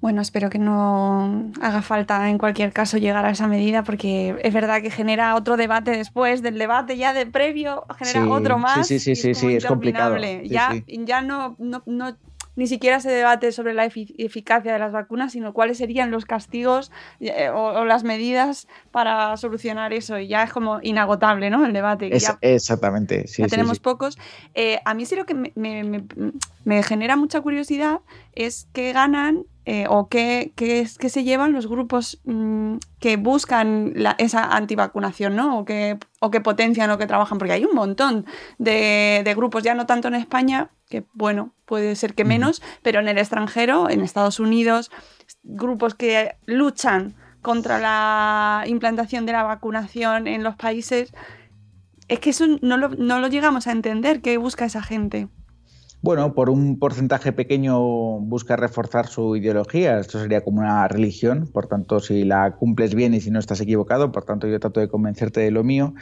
Bueno, espero que no haga falta en cualquier caso llegar a esa medida porque es verdad que genera otro debate después del debate ya de previo, genera otro más. Sí, sí, sí, sí, es, complicado. ya, ya no, no, no ni siquiera se debate sobre la eficacia de las vacunas, sino cuáles serían los castigos eh, o, las medidas para solucionar eso. Y ya es como inagotable, ¿no? El debate. exactamente, sí. Ya tenemos pocos. Eh, a mí sí lo que me, genera mucha curiosidad es qué ganan eh, o qué, qué, se llevan los grupos mm, que buscan esa antivacunación, ¿no? O que, o que potencian o que trabajan, porque hay un montón de, de grupos, ya no tanto en España, que bueno, puede ser que menos, pero en el extranjero, en Estados Unidos, grupos que luchan contra la implantación de la vacunación en los países, es que eso no lo, no lo llegamos a entender, ¿qué busca esa gente? Bueno, por un porcentaje pequeño busca reforzar su ideología. Esto sería como una religión. Por tanto, si la cumples bien y si no estás equivocado, por tanto, yo trato de convencerte de lo mío.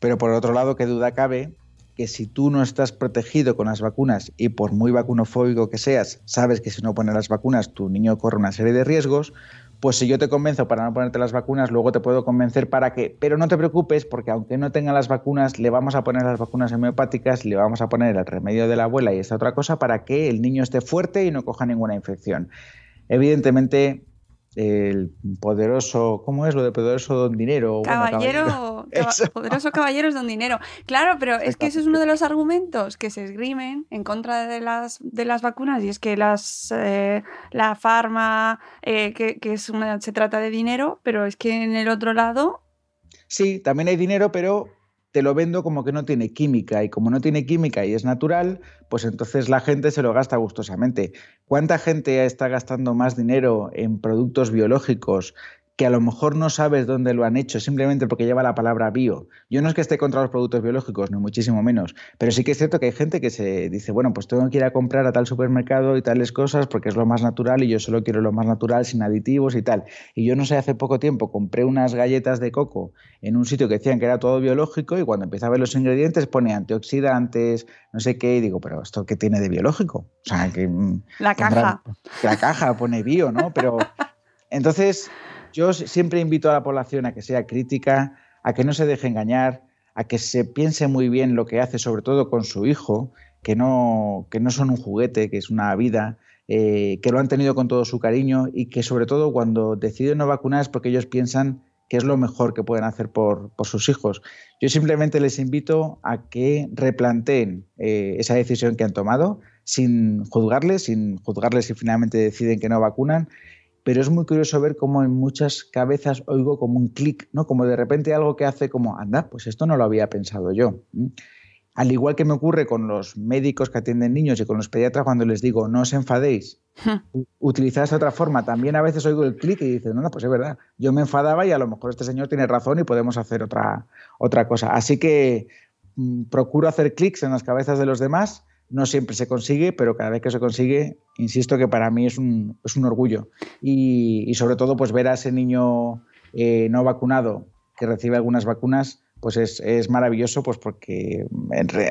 Pero por otro lado, qué duda cabe que si tú no estás protegido con las vacunas y por muy vacunofóbico que seas, sabes que si no pones las vacunas tu niño corre una serie de riesgos, pues si yo te convenzo para no ponerte las vacunas, luego te puedo convencer para que, pero no te preocupes porque aunque no tenga las vacunas, le vamos a poner las vacunas homeopáticas, le vamos a poner el remedio de la abuela y esta otra cosa para que el niño esté fuerte y no coja ninguna infección. Evidentemente, el poderoso, ¿cómo es lo de poderoso don dinero? Caballero, [laughs] poderoso caballero es don dinero. Claro, pero es que ese es uno de los argumentos que se esgrimen en contra de las, de las vacunas y es que las, eh, la farma, eh, que, que es una, se trata de dinero, pero es que en el otro lado... Sí, también hay dinero, pero te lo vendo como que no tiene química y como no tiene química y es natural, pues entonces la gente se lo gasta gustosamente. ¿Cuánta gente está gastando más dinero en productos biológicos que a lo mejor no sabes dónde lo han hecho, simplemente porque lleva la palabra bio. Yo no es que esté contra los productos biológicos, ni muchísimo menos, pero sí que es cierto que hay gente que se dice, bueno, pues tengo que ir a comprar a tal supermercado y tales cosas porque es lo más natural y yo solo quiero lo más natural, sin aditivos y tal. Y yo no sé, hace poco tiempo compré unas galletas de coco en un sitio que decían que era todo biológico y cuando empecé a ver los ingredientes pone antioxidantes, no sé qué, y digo, pero ¿esto qué tiene de biológico? O sea, que... Mm, la caja. La caja pone bio, ¿no? Pero entonces yo siempre invito a la población a que sea crítica, a que no se deje engañar, a que se piense muy bien lo que hace, sobre todo con su hijo, que no, que no son un juguete, que es una vida, eh, que lo han tenido con todo su cariño y que sobre todo cuando deciden no vacunar es porque ellos piensan que es lo mejor que pueden hacer por, sus hijos. Yo simplemente les invito a que replanteen eh, esa decisión que han tomado sin juzgarles, sin juzgarles si finalmente deciden que no vacunan pero es muy curioso ver cómo en muchas cabezas oigo como un clic, ¿no? Como de repente algo que hace como, anda, pues esto no lo había pensado yo. Al igual que me ocurre con los médicos que atienden niños y con los pediatras cuando les digo, no os enfadéis, utilizad esta otra forma, también a veces oigo el clic y dicen, no, no, pues es verdad, yo me enfadaba y a lo mejor este señor tiene razón y podemos hacer otra, otra cosa. Así que mm, procuro hacer clics en las cabezas de los demás no siempre se consigue, pero cada vez que se consigue, insisto que para mí es un, es un orgullo. Y, sobre todo, pues ver a ese niño eh, no vacunado que recibe algunas vacunas, pues es, maravilloso, pues porque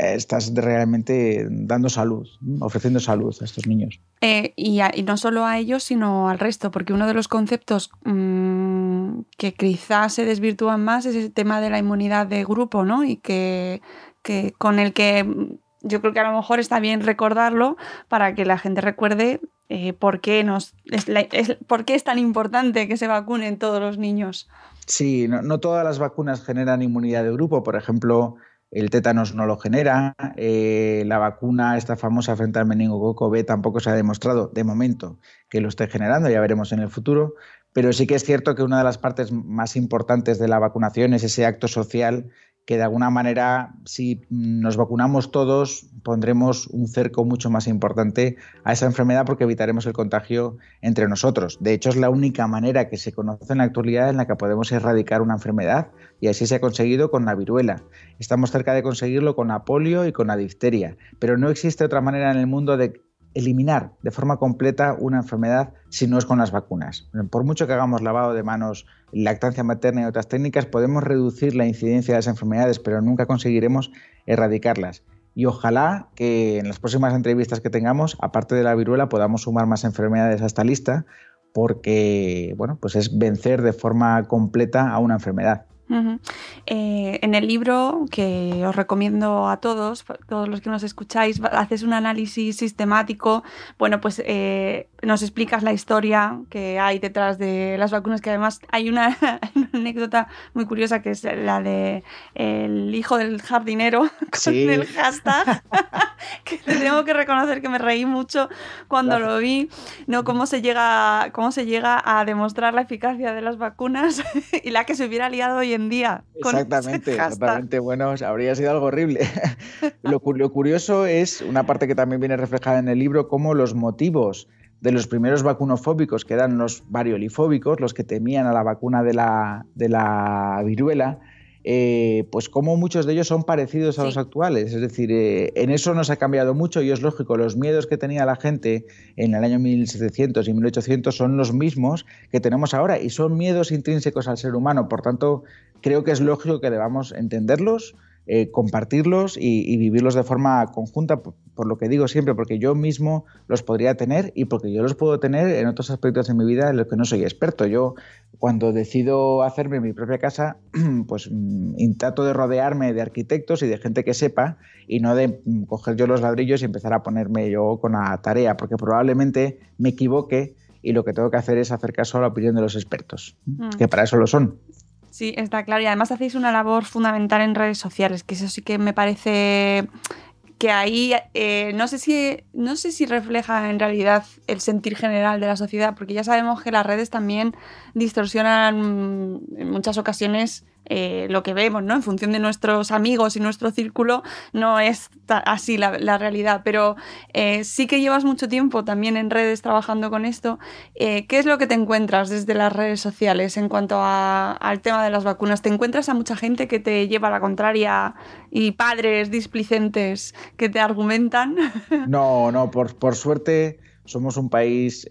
estás realmente dando salud, ofreciendo salud a estos niños. Eh, y, no solo a ellos, sino al resto, porque uno de los conceptos mm, que quizás se desvirtúan más es el tema de la inmunidad de grupo, ¿no? Y que, que con el que yo creo que a lo mejor está bien recordarlo para que la gente recuerde eh, por, qué nos, es, por qué es tan importante que se vacunen todos los niños. Sí, no, todas las vacunas generan inmunidad de grupo. Por ejemplo, el tétanos no lo genera. Eh, la vacuna, esta famosa frente al meningococo B, tampoco se ha demostrado de momento que lo esté generando. Ya veremos en el futuro. Pero sí que es cierto que una de las partes más importantes de la vacunación es ese acto social que de alguna manera, si nos vacunamos todos, pondremos un cerco mucho más importante a esa enfermedad porque evitaremos el contagio entre nosotros. De hecho, es la única manera que se conoce en la actualidad en la que podemos erradicar una enfermedad y así se ha conseguido con la viruela. Estamos cerca de conseguirlo con la polio y con la difteria, pero no existe otra manera en el mundo de eliminar de forma completa una enfermedad si no es con las vacunas. Por mucho que hagamos lavado de manos, lactancia materna y otras técnicas, podemos reducir la incidencia de las enfermedades, pero nunca conseguiremos erradicarlas. Y ojalá que en las próximas entrevistas que tengamos, aparte de la viruela, podamos sumar más enfermedades a esta lista, porque bueno, pues es vencer de forma completa a una enfermedad. Eh, en el libro, que os recomiendo a todos, todos los que nos escucháis, haces un análisis sistemático. Bueno, pues eh, nos explicas la historia que hay detrás de las vacunas, que además hay una, [laughs] anécdota muy curiosa que es la de el hijo del jardinero [laughs] con el hashtag, [laughs] que tengo que reconocer que me reí mucho cuando lo vi, ¿no? Cómo se llega, cómo se llega a demostrar la eficacia de las vacunas y la que se hubiera liado hoy en día. exactamente, exactamente. Bueno, habría sido algo horrible. [laughs] lo, lo curioso es, una parte que también viene reflejada en el libro, cómo los motivos de los primeros vacunofóbicos, que eran los variolifóbicos, los que temían a la vacuna de la, de la viruela, eh, pues como muchos de ellos son parecidos a los actuales. Es decir, eh, en eso no se ha cambiado mucho y es lógico, los miedos que tenía la gente en el año 1700 y 1800 son los mismos que tenemos ahora y son miedos intrínsecos al ser humano. Por tanto, creo que es lógico que debamos entenderlos, eh, compartirlos y, vivirlos de forma conjunta, por, lo que digo siempre, porque yo mismo los podría tener y porque yo los puedo tener en otros aspectos de mi vida en los que no soy experto. Yo cuando decido hacerme mi propia casa, [clears throat] pues mm, intento de rodearme de arquitectos y de gente que sepa y no de mm, coger yo los ladrillos y empezar a ponerme yo con la tarea, porque probablemente me equivoque y lo que tengo que hacer es hacer caso a la opinión de los expertos, mm. que para eso lo son. Sí, está claro. Y además hacéis una labor fundamental en redes sociales, que eso sí que me parece que ahí eh, no sé si no sé si refleja en realidad el sentir general de la sociedad, porque ya sabemos que las redes también distorsionan en muchas ocasiones eh, lo que vemos, ¿no? En función de nuestros amigos y nuestro círculo, no es así la, realidad. Pero eh, sí que llevas mucho tiempo también en redes trabajando con esto. Eh, ¿Qué es lo que te encuentras desde las redes sociales en cuanto al tema de las vacunas? ¿Te encuentras a mucha gente que te lleva a la contraria y padres displicentes que te argumentan? [laughs] No, no, por, por suerte somos un país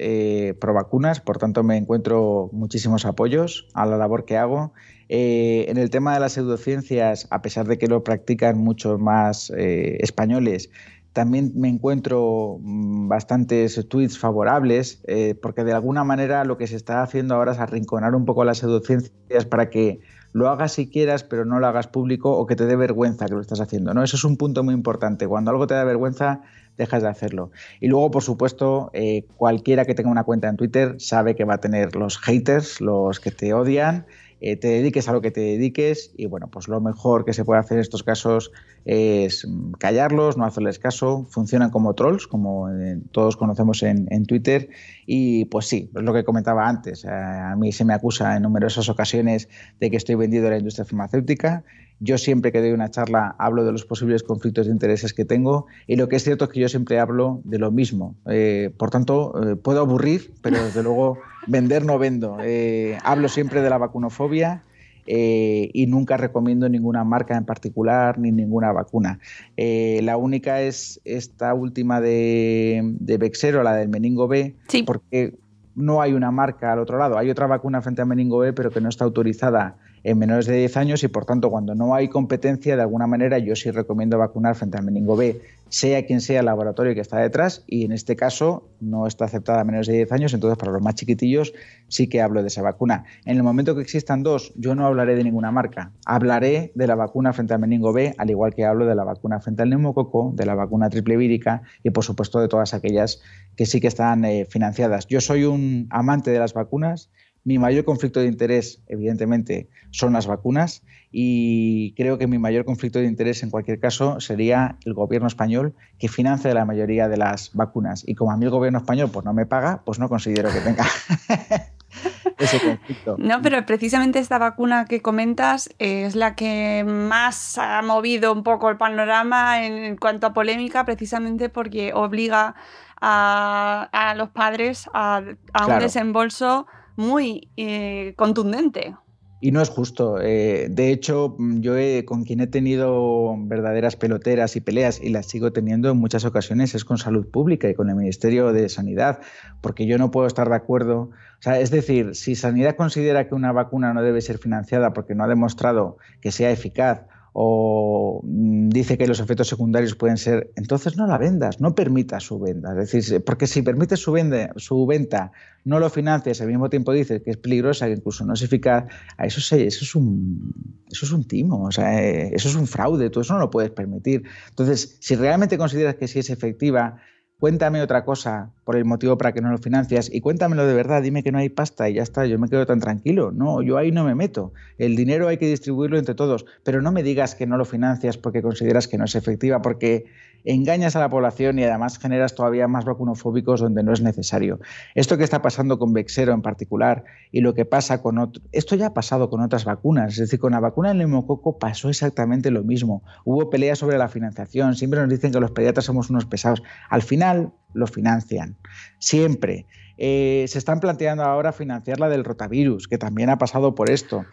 pro vacunas, por tanto me encuentro muchísimos apoyos a la labor que hago eh, en el tema de las pseudociencias, a pesar de que lo practican muchos más eh, españoles, también me encuentro mm, bastantes tweets favorables, eh, porque de alguna manera lo que se está haciendo ahora es arrinconar un poco las pseudociencias para que lo hagas si quieras, pero no lo hagas público o que te dé vergüenza que lo estás haciendo. ¿no? Eso es un punto muy importante. Cuando algo te da vergüenza, dejas de hacerlo. Y luego, por supuesto, cualquiera que tenga una cuenta en Twitter sabe que va a tener los haters, los que te odian eh, te dediques a lo que te dediques y bueno, pues lo mejor que se puede hacer en estos casos es callarlos, no hacerles caso, funcionan como trolls, como eh, todos conocemos en, Twitter y pues sí, es lo que comentaba antes, a mí se me acusa en numerosas ocasiones de que estoy vendido a la industria farmacéutica, yo siempre que doy una charla hablo de los posibles conflictos de intereses que tengo y lo que es cierto es que yo siempre hablo de lo mismo. Eh, por tanto, puedo aburrir, pero desde [laughs] luego vender no vendo. Eh, hablo siempre de la vacunofobia eh, y nunca recomiendo ninguna marca en particular ni ninguna vacuna. Eh, la única es esta última de, de Bexero, la del meningo B, porque no hay una marca al otro lado. Hay otra vacuna frente al meningo B, pero que no está autorizada en menores de 10 años y por tanto cuando no hay competencia de alguna manera yo sí recomiendo vacunar frente al meningo B, sea quien sea el laboratorio que está detrás y en este caso no está aceptada a menores de 10 años, entonces para los más chiquitillos sí que hablo de esa vacuna. En el momento que existan dos, yo no hablaré de ninguna marca, hablaré de la vacuna frente al meningo B, al igual que hablo de la vacuna frente al neumococo, de la vacuna triple vírica y por supuesto de todas aquellas que sí que están eh, financiadas. Yo soy un amante de las vacunas, mi mayor conflicto de interés, evidentemente, son las vacunas y creo que mi mayor conflicto de interés en cualquier caso sería el gobierno español que financia la mayoría de las vacunas. Y como a mí el gobierno español pues, no me paga, pues no considero que tenga [laughs] ese conflicto. No, pero precisamente esta vacuna que comentas es la que más ha movido un poco el panorama en cuanto a polémica, precisamente porque obliga a, los padres a, un desembolso muy eh, contundente. Y no es justo. Eh, de hecho, yo con quien he tenido verdaderas peloteras y peleas, y las sigo teniendo en muchas ocasiones, es con salud pública y con el Ministerio de Sanidad, porque yo no puedo estar de acuerdo. O sea, es decir, si Sanidad considera que una vacuna no debe ser financiada porque no ha demostrado que sea eficaz o mm, dice que los efectos secundarios pueden ser, entonces no la vendas, no permitas su venta. Es decir, porque si permites su, su venta, no lo financias, al mismo tiempo dices que es peligrosa, que incluso no es eficaz, eso, eso, es, un, eso es un timo, o sea, eh, eso es un fraude, tú eso no lo puedes permitir. Entonces, si realmente consideras que sí es efectiva, cuéntame otra cosa por el motivo para que no lo financias y cuéntamelo de verdad, dime que no hay pasta y ya está, yo me quedo tan tranquilo. No, yo ahí no me meto. El dinero hay que distribuirlo entre todos, pero no me digas que no lo financias porque consideras que no es efectiva, porque engañas a la población y además generas todavía más vacunofóbicos donde no es necesario. Esto que está pasando con Vexero en particular y lo que pasa con otro, esto ya ha pasado con otras vacunas, es decir, con la vacuna del neumococo pasó exactamente lo mismo. Hubo peleas sobre la financiación, siempre nos dicen que los pediatras somos unos pesados. Al final lo financian, siempre. Eh, se están planteando ahora financiar la del rotavirus, que también ha pasado por esto.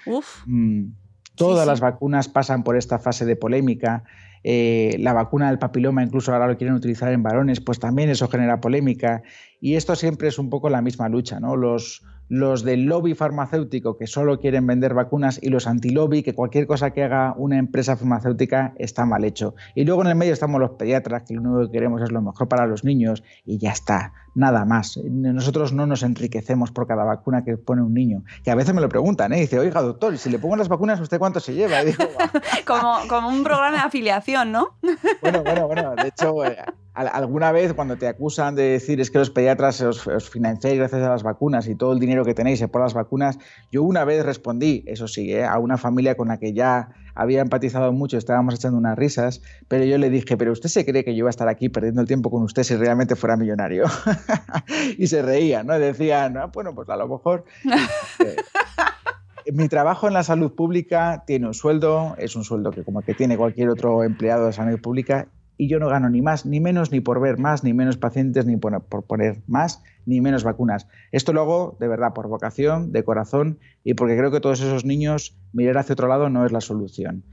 Mm, todas las vacunas pasan por esta fase de polémica. Eh, la vacuna del papiloma incluso ahora lo quieren utilizar en varones, pues también eso genera polémica. Y esto siempre es un poco la misma lucha, ¿no? Los, los del lobby farmacéutico que solo quieren vender vacunas y los anti-lobby que cualquier cosa que haga una empresa farmacéutica está mal hecho. Y luego en el medio estamos los pediatras que lo único que queremos es lo mejor para los niños y ya está, nada más. Nosotros no nos enriquecemos por cada vacuna que pone un niño. Que a veces me lo preguntan, ¿eh? dice, oiga doctor, si le pongo las vacunas, ¿usted cuánto se lleva? [laughs] como, como un programa de afiliación, ¿no? [laughs] bueno, bueno, bueno, de hecho... Eh, alguna vez cuando te acusan de decir es que los pediatras os, os, financiáis gracias a las vacunas y todo el dinero que tenéis es por las vacunas, yo una vez respondí, eso sí, ¿eh? a una familia con la que ya había empatizado mucho, estábamos echando unas risas, pero yo le dije, pero usted se cree que yo iba a estar aquí perdiendo el tiempo con usted si realmente fuera millonario. [laughs] y se reían, ¿no? Decían, ah, bueno, pues a lo mejor... mi trabajo en la salud pública tiene un sueldo, es un sueldo que como que tiene cualquier otro empleado de salud pública y yo no gano ni más, ni menos, ni por ver más, ni menos pacientes, ni por, poner más, ni menos vacunas. Esto lo hago de verdad por vocación, de corazón y porque creo que todos esos niños mirar hacia otro lado no es la solución.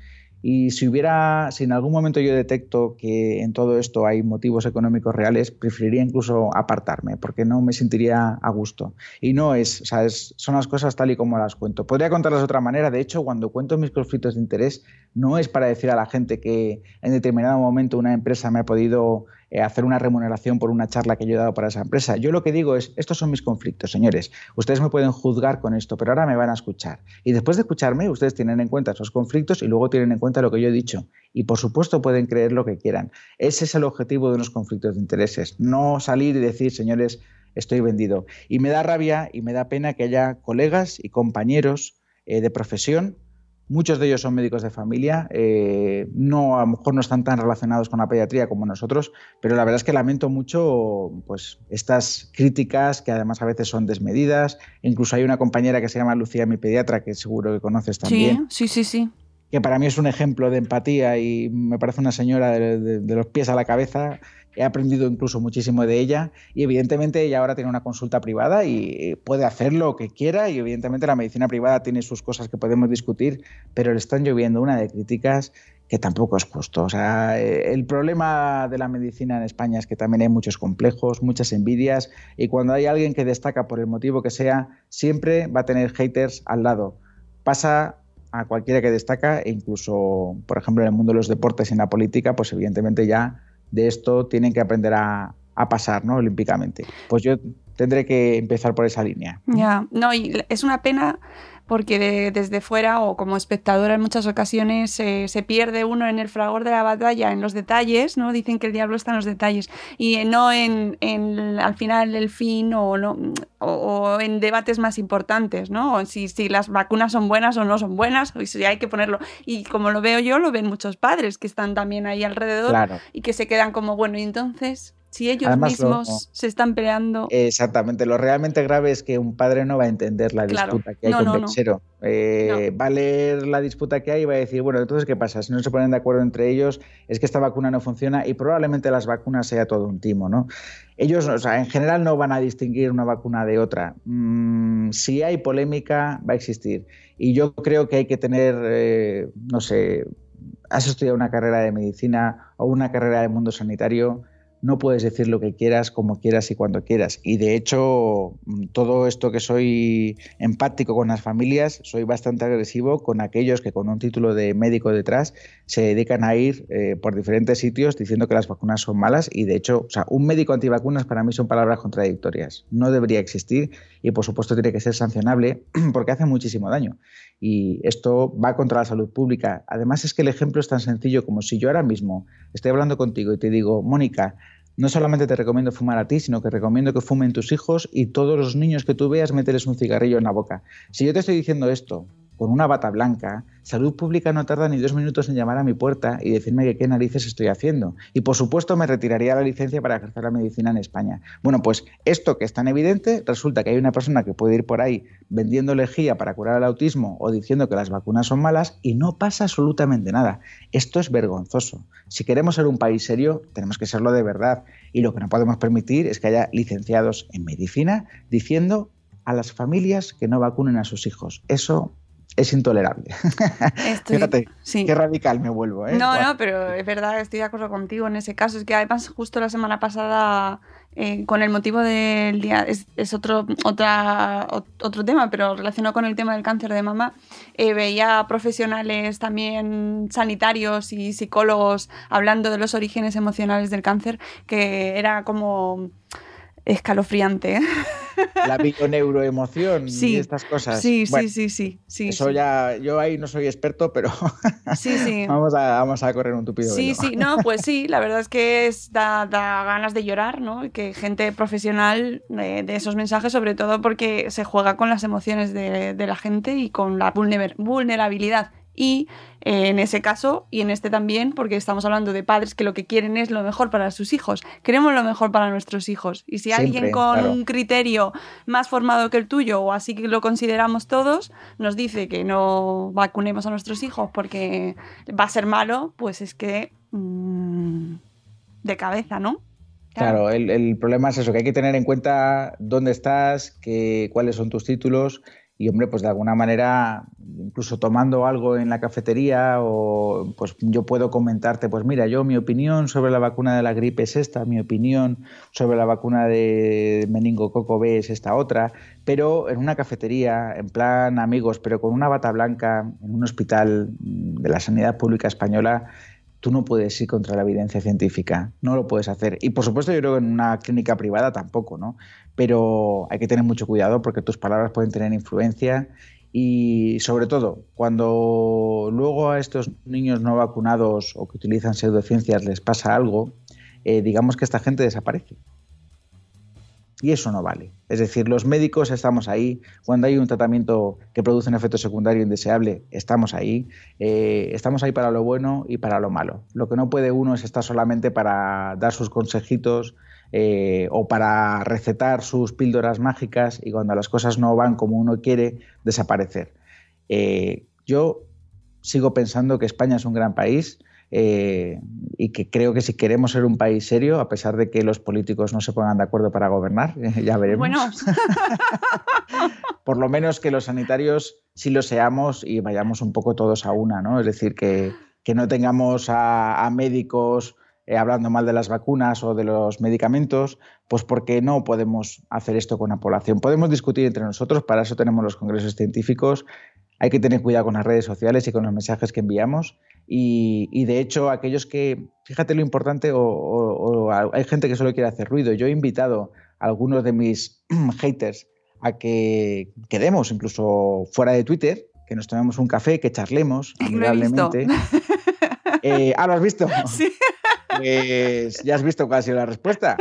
Y si hubiera, si en algún momento yo detecto que en todo esto hay motivos económicos reales, preferiría incluso apartarme, porque no me sentiría a gusto. Y no es, o sea, son las cosas tal y como las cuento. Podría contarlas de otra manera. De hecho, cuando cuento mis conflictos de interés, no es para decir a la gente que en determinado momento una empresa me ha podido eh, hacer una remuneración por una charla que yo he dado para esa empresa. Yo lo que digo es, estos son mis conflictos, señores. Ustedes me pueden juzgar con esto, pero ahora me van a escuchar. Y después de escucharme, ustedes tienen en cuenta esos conflictos y luego tienen en cuenta lo que yo he dicho. Y por supuesto pueden creer lo que quieran. Ese es el objetivo de unos conflictos de intereses. No salir y decir, señores, estoy vendido. Y me da rabia y me da pena que haya colegas y compañeros eh, de profesión Muchos de ellos son médicos de familia, eh, no, a lo mejor no están tan relacionados con la pediatría como nosotros, pero la verdad es que lamento mucho pues, estas críticas que además a veces son desmedidas. Incluso hay una compañera que se llama Lucía, mi pediatra, que seguro que conoces también. Sí, sí, sí, sí. Que para mí es un ejemplo de empatía y me parece una señora de los pies a la cabeza he aprendido incluso muchísimo de ella y evidentemente ella ahora tiene una consulta privada y puede hacer lo que quiera y evidentemente la medicina privada tiene sus cosas que podemos discutir, pero le están lloviendo una de críticas que tampoco es justo. O sea, el problema de la medicina en España es que también hay muchos complejos, muchas envidias y cuando hay alguien que destaca por el motivo que sea, siempre va a tener haters al lado. Pasa a cualquiera que destaca e incluso, por ejemplo, en el mundo de los deportes y en la política, pues evidentemente ya de esto tienen que aprender a, pasar, ¿no? Olímpicamente. Pues yo tendré que empezar por esa línea. Ya, no, y es una pena porque desde fuera o como espectadora en muchas ocasiones se pierde uno en el fragor de la batalla, en los detalles, ¿no? Dicen que el diablo está en los detalles y no en, al final el fin o, no, o, en debates más importantes, ¿no? O si, si las vacunas son buenas o no son buenas, o si hay que ponerlo. Y como lo veo yo, lo ven muchos padres que están también ahí alrededor y que se quedan como, bueno, y entonces si ellos mismos se están peleando. Exactamente, lo realmente grave es que un padre no va a entender la disputa que hay con no, eh, Va a leer la disputa que hay y va a decir, bueno, entonces, ¿qué pasa? Si no se ponen de acuerdo entre ellos, es que esta vacuna no funciona y probablemente las vacunas sea todo un timo, ¿no? Ellos, o sea, en general no van a distinguir una vacuna de otra. Mm, si hay polémica, va a existir. Y yo creo que hay que tener, eh, no sé, has estudiado una carrera de medicina o una carrera de mundo sanitario, no puedes decir lo que quieras, como quieras y cuando quieras. Y de hecho, mm, todo esto que soy empático con las familias, soy bastante agresivo con aquellos que con un título de médico detrás se dedican a ir eh, por diferentes sitios diciendo que las vacunas son malas. Y de hecho, o sea, un médico antivacunas para mí son palabras contradictorias. No debería existir y por supuesto tiene que ser sancionable [clears throat] porque hace muchísimo daño. Y esto va contra la salud pública. Además es que el ejemplo es tan sencillo como si yo ahora mismo estoy hablando contigo y te digo, Mónica, no solamente te recomiendo fumar a ti, sino que recomiendo que fumen tus hijos y todos los niños que tú veas meterles un cigarrillo en la boca. Si yo te estoy diciendo esto con una bata blanca, Salud Pública no tarda ni dos minutos en llamar a mi puerta y decirme que qué narices estoy haciendo. Y por supuesto me retiraría la licencia para ejercer la medicina en España. Bueno, pues esto que es tan evidente, resulta que hay una persona que puede ir por ahí vendiendo lejía para curar el autismo o diciendo que las vacunas son malas y no pasa absolutamente nada. Esto es vergonzoso. Si queremos ser un país serio, tenemos que serlo de verdad. Y lo que no podemos permitir es que haya licenciados en medicina diciendo a las familias que no vacunen a sus hijos. Eso es intolerable. [laughs] [laughs] Fíjate, qué radical me vuelvo. ¿eh? No, no, pero es verdad, estoy de acuerdo contigo en ese caso. Es que además justo la semana pasada, eh, con el motivo del día, es, otro, otra, otro tema, pero relacionado con el tema del cáncer de mama, eh, veía profesionales también sanitarios y psicólogos hablando de los orígenes emocionales del cáncer, que era como escalofriante. [laughs] La neuroemoción y estas cosas. Sí, sí, sí, sí, sí. Eso ya, yo ahí no soy experto, pero [laughs] sí, sí. vamos, a, vamos a correr un tupido. Sí, sí, no, pues sí, la verdad es que es, da, ganas de llorar, ¿no? Que gente profesional de, esos mensajes, sobre todo porque se juega con las emociones de, de la gente y con la vulnerabilidad y eh, en ese caso y en este también, porque estamos hablando de padres que lo que quieren es lo mejor para sus hijos. Queremos lo mejor para nuestros hijos. Y si alguien con un criterio más formado que el tuyo, o así que lo consideramos todos, nos dice que no vacunemos a nuestros hijos porque va a ser malo, pues es que mm, de cabeza, ¿no? Claro, el, el, problema es eso, que hay que tener en cuenta dónde estás, que, cuáles son tus títulos y hombre, pues de alguna manera, incluso tomando algo en la cafetería o pues yo puedo comentarte, pues mira, yo mi opinión sobre la vacuna de la gripe es esta, mi opinión sobre la vacuna de meningococo B es esta otra, pero en una cafetería, en plan amigos, pero con una bata blanca, en un hospital de la sanidad pública española, tú no puedes ir contra la evidencia científica, no lo puedes hacer. Y por supuesto yo creo que en una clínica privada tampoco, ¿no? Pero hay que tener mucho cuidado porque tus palabras pueden tener influencia y sobre todo cuando luego a estos niños no vacunados o que utilizan pseudociencias les pasa algo, eh, digamos que esta gente desaparece. Y eso no vale. Es decir, los médicos estamos ahí. Cuando hay un tratamiento que produce un efecto secundario indeseable, estamos ahí. Eh, estamos ahí para lo bueno y para lo malo. Lo que no puede uno es estar solamente para dar sus consejitos eh, o para recetar sus píldoras mágicas y cuando las cosas no van como uno quiere, desaparecer. Eh, yo sigo pensando que España es un gran país eh, y que creo que si queremos ser un país serio, a pesar de que los políticos no se pongan de acuerdo para gobernar, [laughs] ya veremos. Bueno. [laughs] Por lo menos que los sanitarios sí lo seamos y vayamos un poco todos a una, ¿no? Es decir, que, que no tengamos a, médicos eh, hablando mal de las vacunas o de los medicamentos, pues porque no podemos hacer esto con la población. Podemos discutir entre nosotros, para eso tenemos los congresos científicos, hay que tener cuidado con las redes sociales y con los mensajes que enviamos y, de hecho, aquellos que, fíjate lo importante, o, hay gente que solo quiere hacer ruido. Yo he invitado a algunos de mis [clears throat] haters a que quedemos, incluso fuera de Twitter, que nos tomemos un café, que charlemos [laughs] amigablemente. [laughs] Eh, ah, ¿lo has visto? Sí. Pues ya has visto cuál ha sido la respuesta.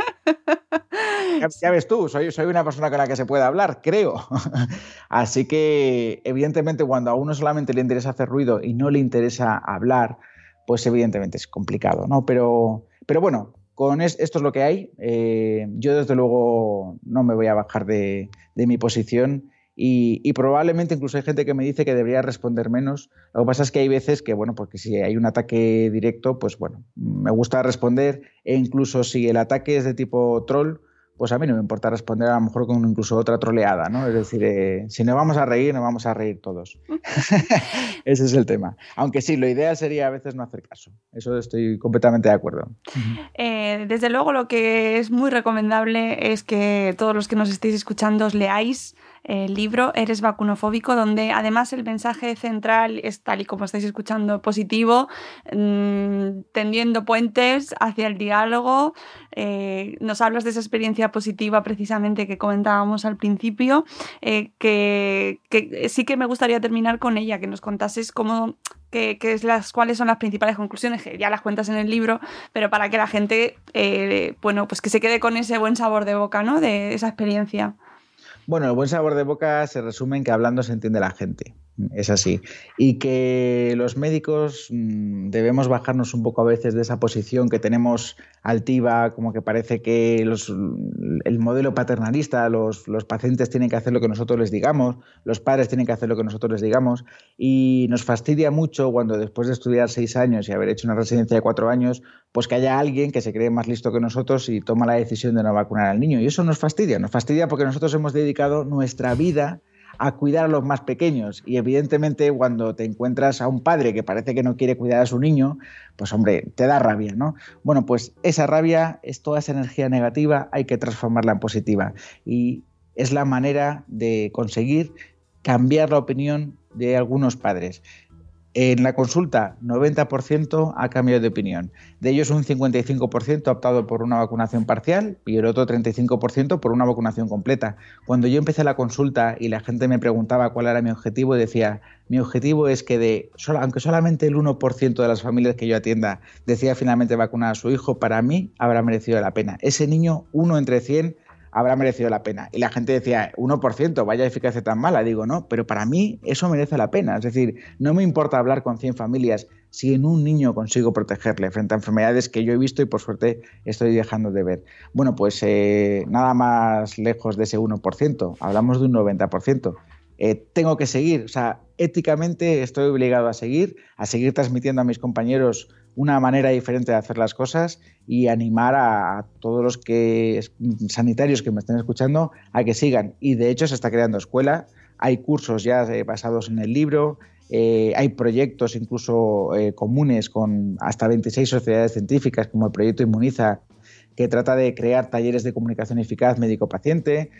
Ya, ves tú, soy, soy una persona con la que se puede hablar, creo. [laughs] Así que, evidentemente, cuando a uno solamente le interesa hacer ruido y no le interesa hablar, pues evidentemente es complicado, ¿no? Pero, pero bueno, con esto es lo que hay. Eh, yo, desde luego, no me voy a bajar de, mi posición. Y, probablemente incluso hay gente que me dice que debería responder menos. Lo que pasa es que hay veces que, bueno, porque si hay un ataque directo, pues bueno, me gusta responder e incluso si el ataque es de tipo troll, pues a mí no me importa responder a lo mejor con incluso otra troleada, ¿no? Es decir, eh, si nos vamos a reír, nos vamos a reír todos. [laughs] Ese es el tema. Aunque sí, lo ideal sería a veces no hacer caso. Eso estoy completamente de acuerdo. Eh, desde luego, lo que es muy recomendable es que todos los que nos estéis escuchando os leáis el libro Eres vacunofóbico, donde además el mensaje central es tal y como estáis escuchando, positivo, mm, tendiendo puentes hacia el diálogo. Eh, nos hablas de esa experiencia positiva precisamente que comentábamos al principio, eh, que, sí que me gustaría terminar con ella, que nos contases cómo que, es las, cuáles son las principales conclusiones, que ya las cuentas en el libro, pero para que la gente, eh, bueno, pues que se quede con ese buen sabor de boca, ¿no? De esa experiencia. Bueno, el buen sabor de boca se resume en que hablando se entiende la gente. Es así. Y que los médicos mm, debemos bajarnos un poco a veces de esa posición que tenemos altiva, como que parece que el modelo paternalista, los, los, pacientes tienen que hacer lo que nosotros les digamos, los padres tienen que hacer lo que nosotros les digamos. Y nos fastidia mucho cuando después de estudiar seis años y haber hecho una residencia de cuatro años, pues que haya alguien que se cree más listo que nosotros y toma la decisión de no vacunar al niño. Y eso nos fastidia. Nos fastidia porque nosotros hemos dedicado nuestra vida a cuidar a los más pequeños. Y evidentemente cuando te encuentras a un padre que parece que no quiere cuidar a su niño, pues hombre, te da rabia, ¿no? Bueno, pues esa rabia es toda esa energía negativa, hay que transformarla en positiva. Y es la manera de conseguir cambiar la opinión de algunos padres. En la consulta, 90% ha cambiado de opinión. De ellos, un 55% ha optado por una vacunación parcial y el otro 35% por una vacunación completa. Cuando yo empecé la consulta y la gente me preguntaba cuál era mi objetivo, decía, mi objetivo es que de, aunque solamente el 1% de las familias que yo atienda decía finalmente vacunar a su hijo, para mí habrá merecido la pena. Ese niño, uno entre 100, habrá merecido la pena. Y la gente decía, 1%, vaya eficacia tan mala. Digo, no, pero para mí eso merece la pena. Es decir, no me importa hablar con 100 familias si en un niño consigo protegerle frente a enfermedades que yo he visto y por suerte estoy dejando de ver. Bueno, pues eh, nada más lejos de ese 1%, hablamos de un 90%. Eh, tengo que seguir, o sea, éticamente estoy obligado a seguir, a seguir transmitiendo a mis compañeros una manera diferente de hacer las cosas y animar a, todos los que sanitarios que me estén escuchando a que sigan. Y de hecho se está creando escuela, hay cursos ya eh, basados en el libro, eh, hay proyectos incluso eh, comunes con hasta 26 sociedades científicas como el proyecto Inmuniza que trata de crear talleres de comunicación eficaz médico-paciente.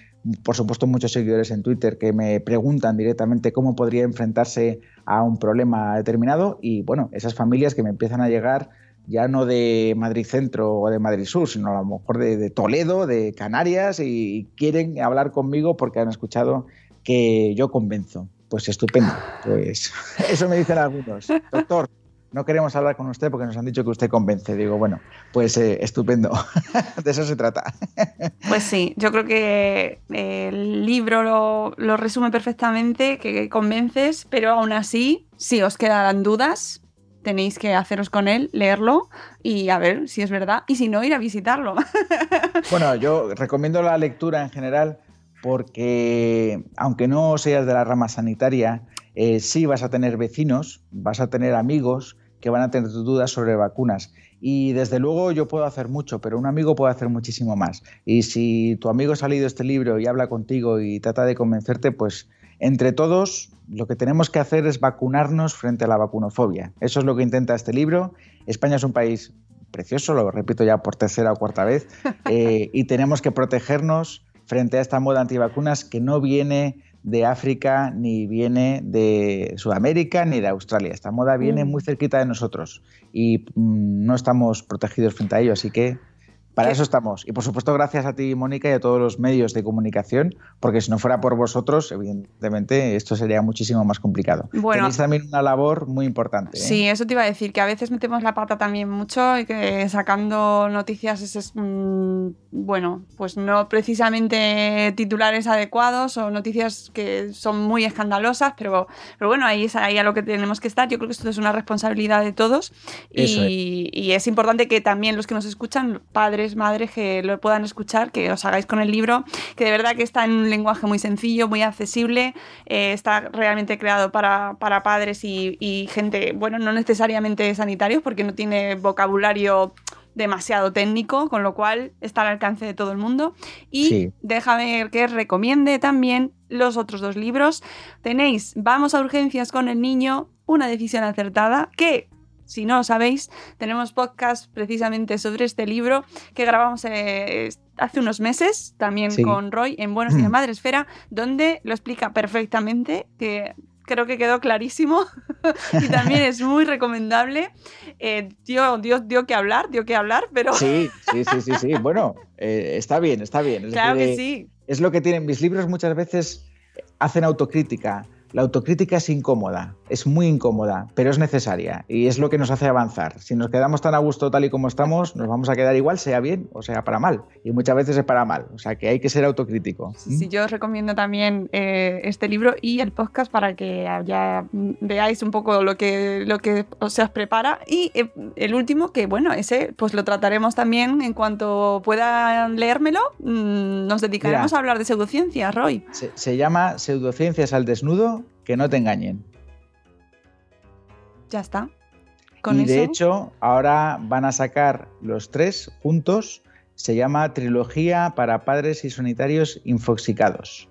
Por supuesto, muchos seguidores en Twitter que me preguntan directamente cómo podría enfrentarse a un problema determinado y bueno, esas familias que me empiezan a llegar ya no de Madrid Centro o de Madrid Sur, sino a lo mejor de, Toledo, de Canarias y quieren hablar conmigo porque han escuchado que yo convenzo. Pues estupendo. Pues [laughs] eso me dicen algunos. Doctor, no queremos hablar con usted porque nos han dicho que usted convence. Digo, bueno, pues eh, estupendo. [laughs] de eso se trata. pues sí, yo creo que eh, el libro lo, resume perfectamente, que convences, pero aún así, si os quedan dudas, tenéis que haceros con él, leerlo y a ver si es verdad. Y si no, ir a visitarlo. [laughs] bueno, yo recomiendo la lectura en general porque aunque no seas de la rama sanitaria, eh, sí vas a tener vecinos, vas a tener amigos que van a tener dudas sobre vacunas. Y desde luego yo puedo hacer mucho, pero un amigo puede hacer muchísimo más. Y si tu amigo ha salido este libro y habla contigo y trata de convencerte, pues entre todos lo que tenemos que hacer es vacunarnos frente a la vacunofobia. Eso es lo que intenta este libro. España es un país precioso, lo repito ya por tercera o cuarta vez, [laughs] eh, y tenemos que protegernos frente a esta moda antivacunas que no viene de África, ni viene de Sudamérica, ni de Australia. Esta moda viene mm. muy cerquita de nosotros y mm, no estamos protegidos frente a ello, así que para eso estamos. Y por supuesto, gracias a ti, Mónica, y a todos los medios de comunicación, porque si no fuera por vosotros, evidentemente, esto sería muchísimo más complicado. Tenéis también una labor muy importante. ¿eh? Sí, eso te iba a decir, que a veces metemos la pata también mucho y que sacando noticias es, mm, bueno, pues no precisamente titulares adecuados o noticias que son muy escandalosas, pero, pero bueno, ahí es ahí a lo que tenemos que estar. Yo creo que esto es una responsabilidad de todos y, y es importante que también los que nos escuchan, padres, madres que lo puedan escuchar, que os hagáis con el libro, que de verdad que está en un lenguaje muy sencillo, muy accesible, eh, está realmente creado para, padres y, gente, bueno, no necesariamente sanitarios, porque no tiene vocabulario demasiado técnico, con lo cual está al alcance de todo el mundo. Y déjame que recomiende también los otros dos libros. Tenéis Vamos a urgencias con el niño, una decisión acertada, que si no lo sabéis, tenemos podcast precisamente sobre este libro que grabamos eh, hace unos meses, también con Roy en Buenos Días [clears throat] Madre Esfera, donde lo explica perfectamente, que creo que quedó clarísimo [laughs] y también es muy recomendable. Eh, dio, que hablar, dio que hablar, pero... Sí, sí, sí, sí, sí. Bueno, eh, está bien, está bien. claro que sí. Es lo que tienen mis libros muchas veces hacen autocrítica la autocrítica es incómoda, es muy incómoda, pero es necesaria y es lo que nos hace avanzar. Si nos quedamos tan a gusto tal y como estamos, nos vamos a quedar igual, sea bien o sea para mal. Y muchas veces es para mal, o sea que hay que ser autocrítico. Sí, yo os recomiendo también eh, este libro y el podcast para que ya veáis un poco lo que, lo que se os prepara. Y eh, el último, que bueno, ese pues lo trataremos también en cuanto puedan leérmelo. Mm, nos dedicaremos a hablar de pseudociencias, Roy. se llama Pseudociencias al desnudo que no te engañen. Ya está. y de hecho, ahora van a sacar los tres juntos. Se llama Trilogía para Padres y Sanitarios Infoxicados.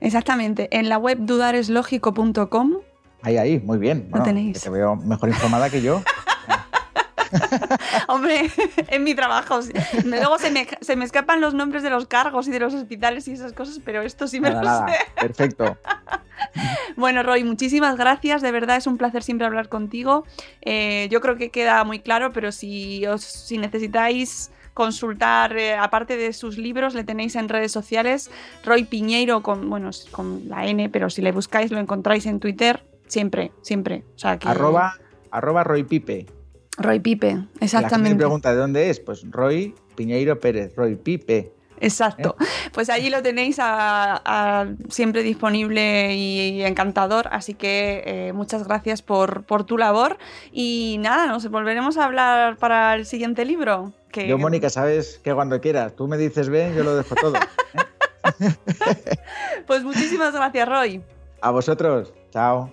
Exactamente. En la web dudareslogico.com. Ahí, ahí, muy bien. Lo tenéis. Te veo mejor informada que yo. [laughs] Hombre, en mi trabajo. Luego se me, se me, escapan los nombres de los cargos y de los hospitales y esas cosas, pero esto sí me lo sé. Perfecto. [laughs] Bueno, Roy, muchísimas gracias. De verdad es un placer siempre hablar contigo. Eh, yo creo que queda muy claro, pero si, os, si necesitáis consultar, eh, aparte de sus libros, le tenéis en redes sociales. Roy Piñeiro, con, bueno, con la N, pero si le buscáis lo encontráis en Twitter. Siempre, siempre. O sea, arroba, arroba Roy Pipe. Roy Pipe, exactamente. La pregunta de dónde es, pues Roy Piñeiro Pérez, Roy Pipe. Exacto. Pues allí lo tenéis a- a- siempre disponible y, encantador. Así que eh, muchas gracias por, por tu labor. Y nada, nos volveremos a hablar para el siguiente libro. Que, Yo, Mónica, sabes que cuando quieras, tú me dices ven, yo lo dejo todo. [laughs] Pues muchísimas gracias, Roy. A vosotros, chao.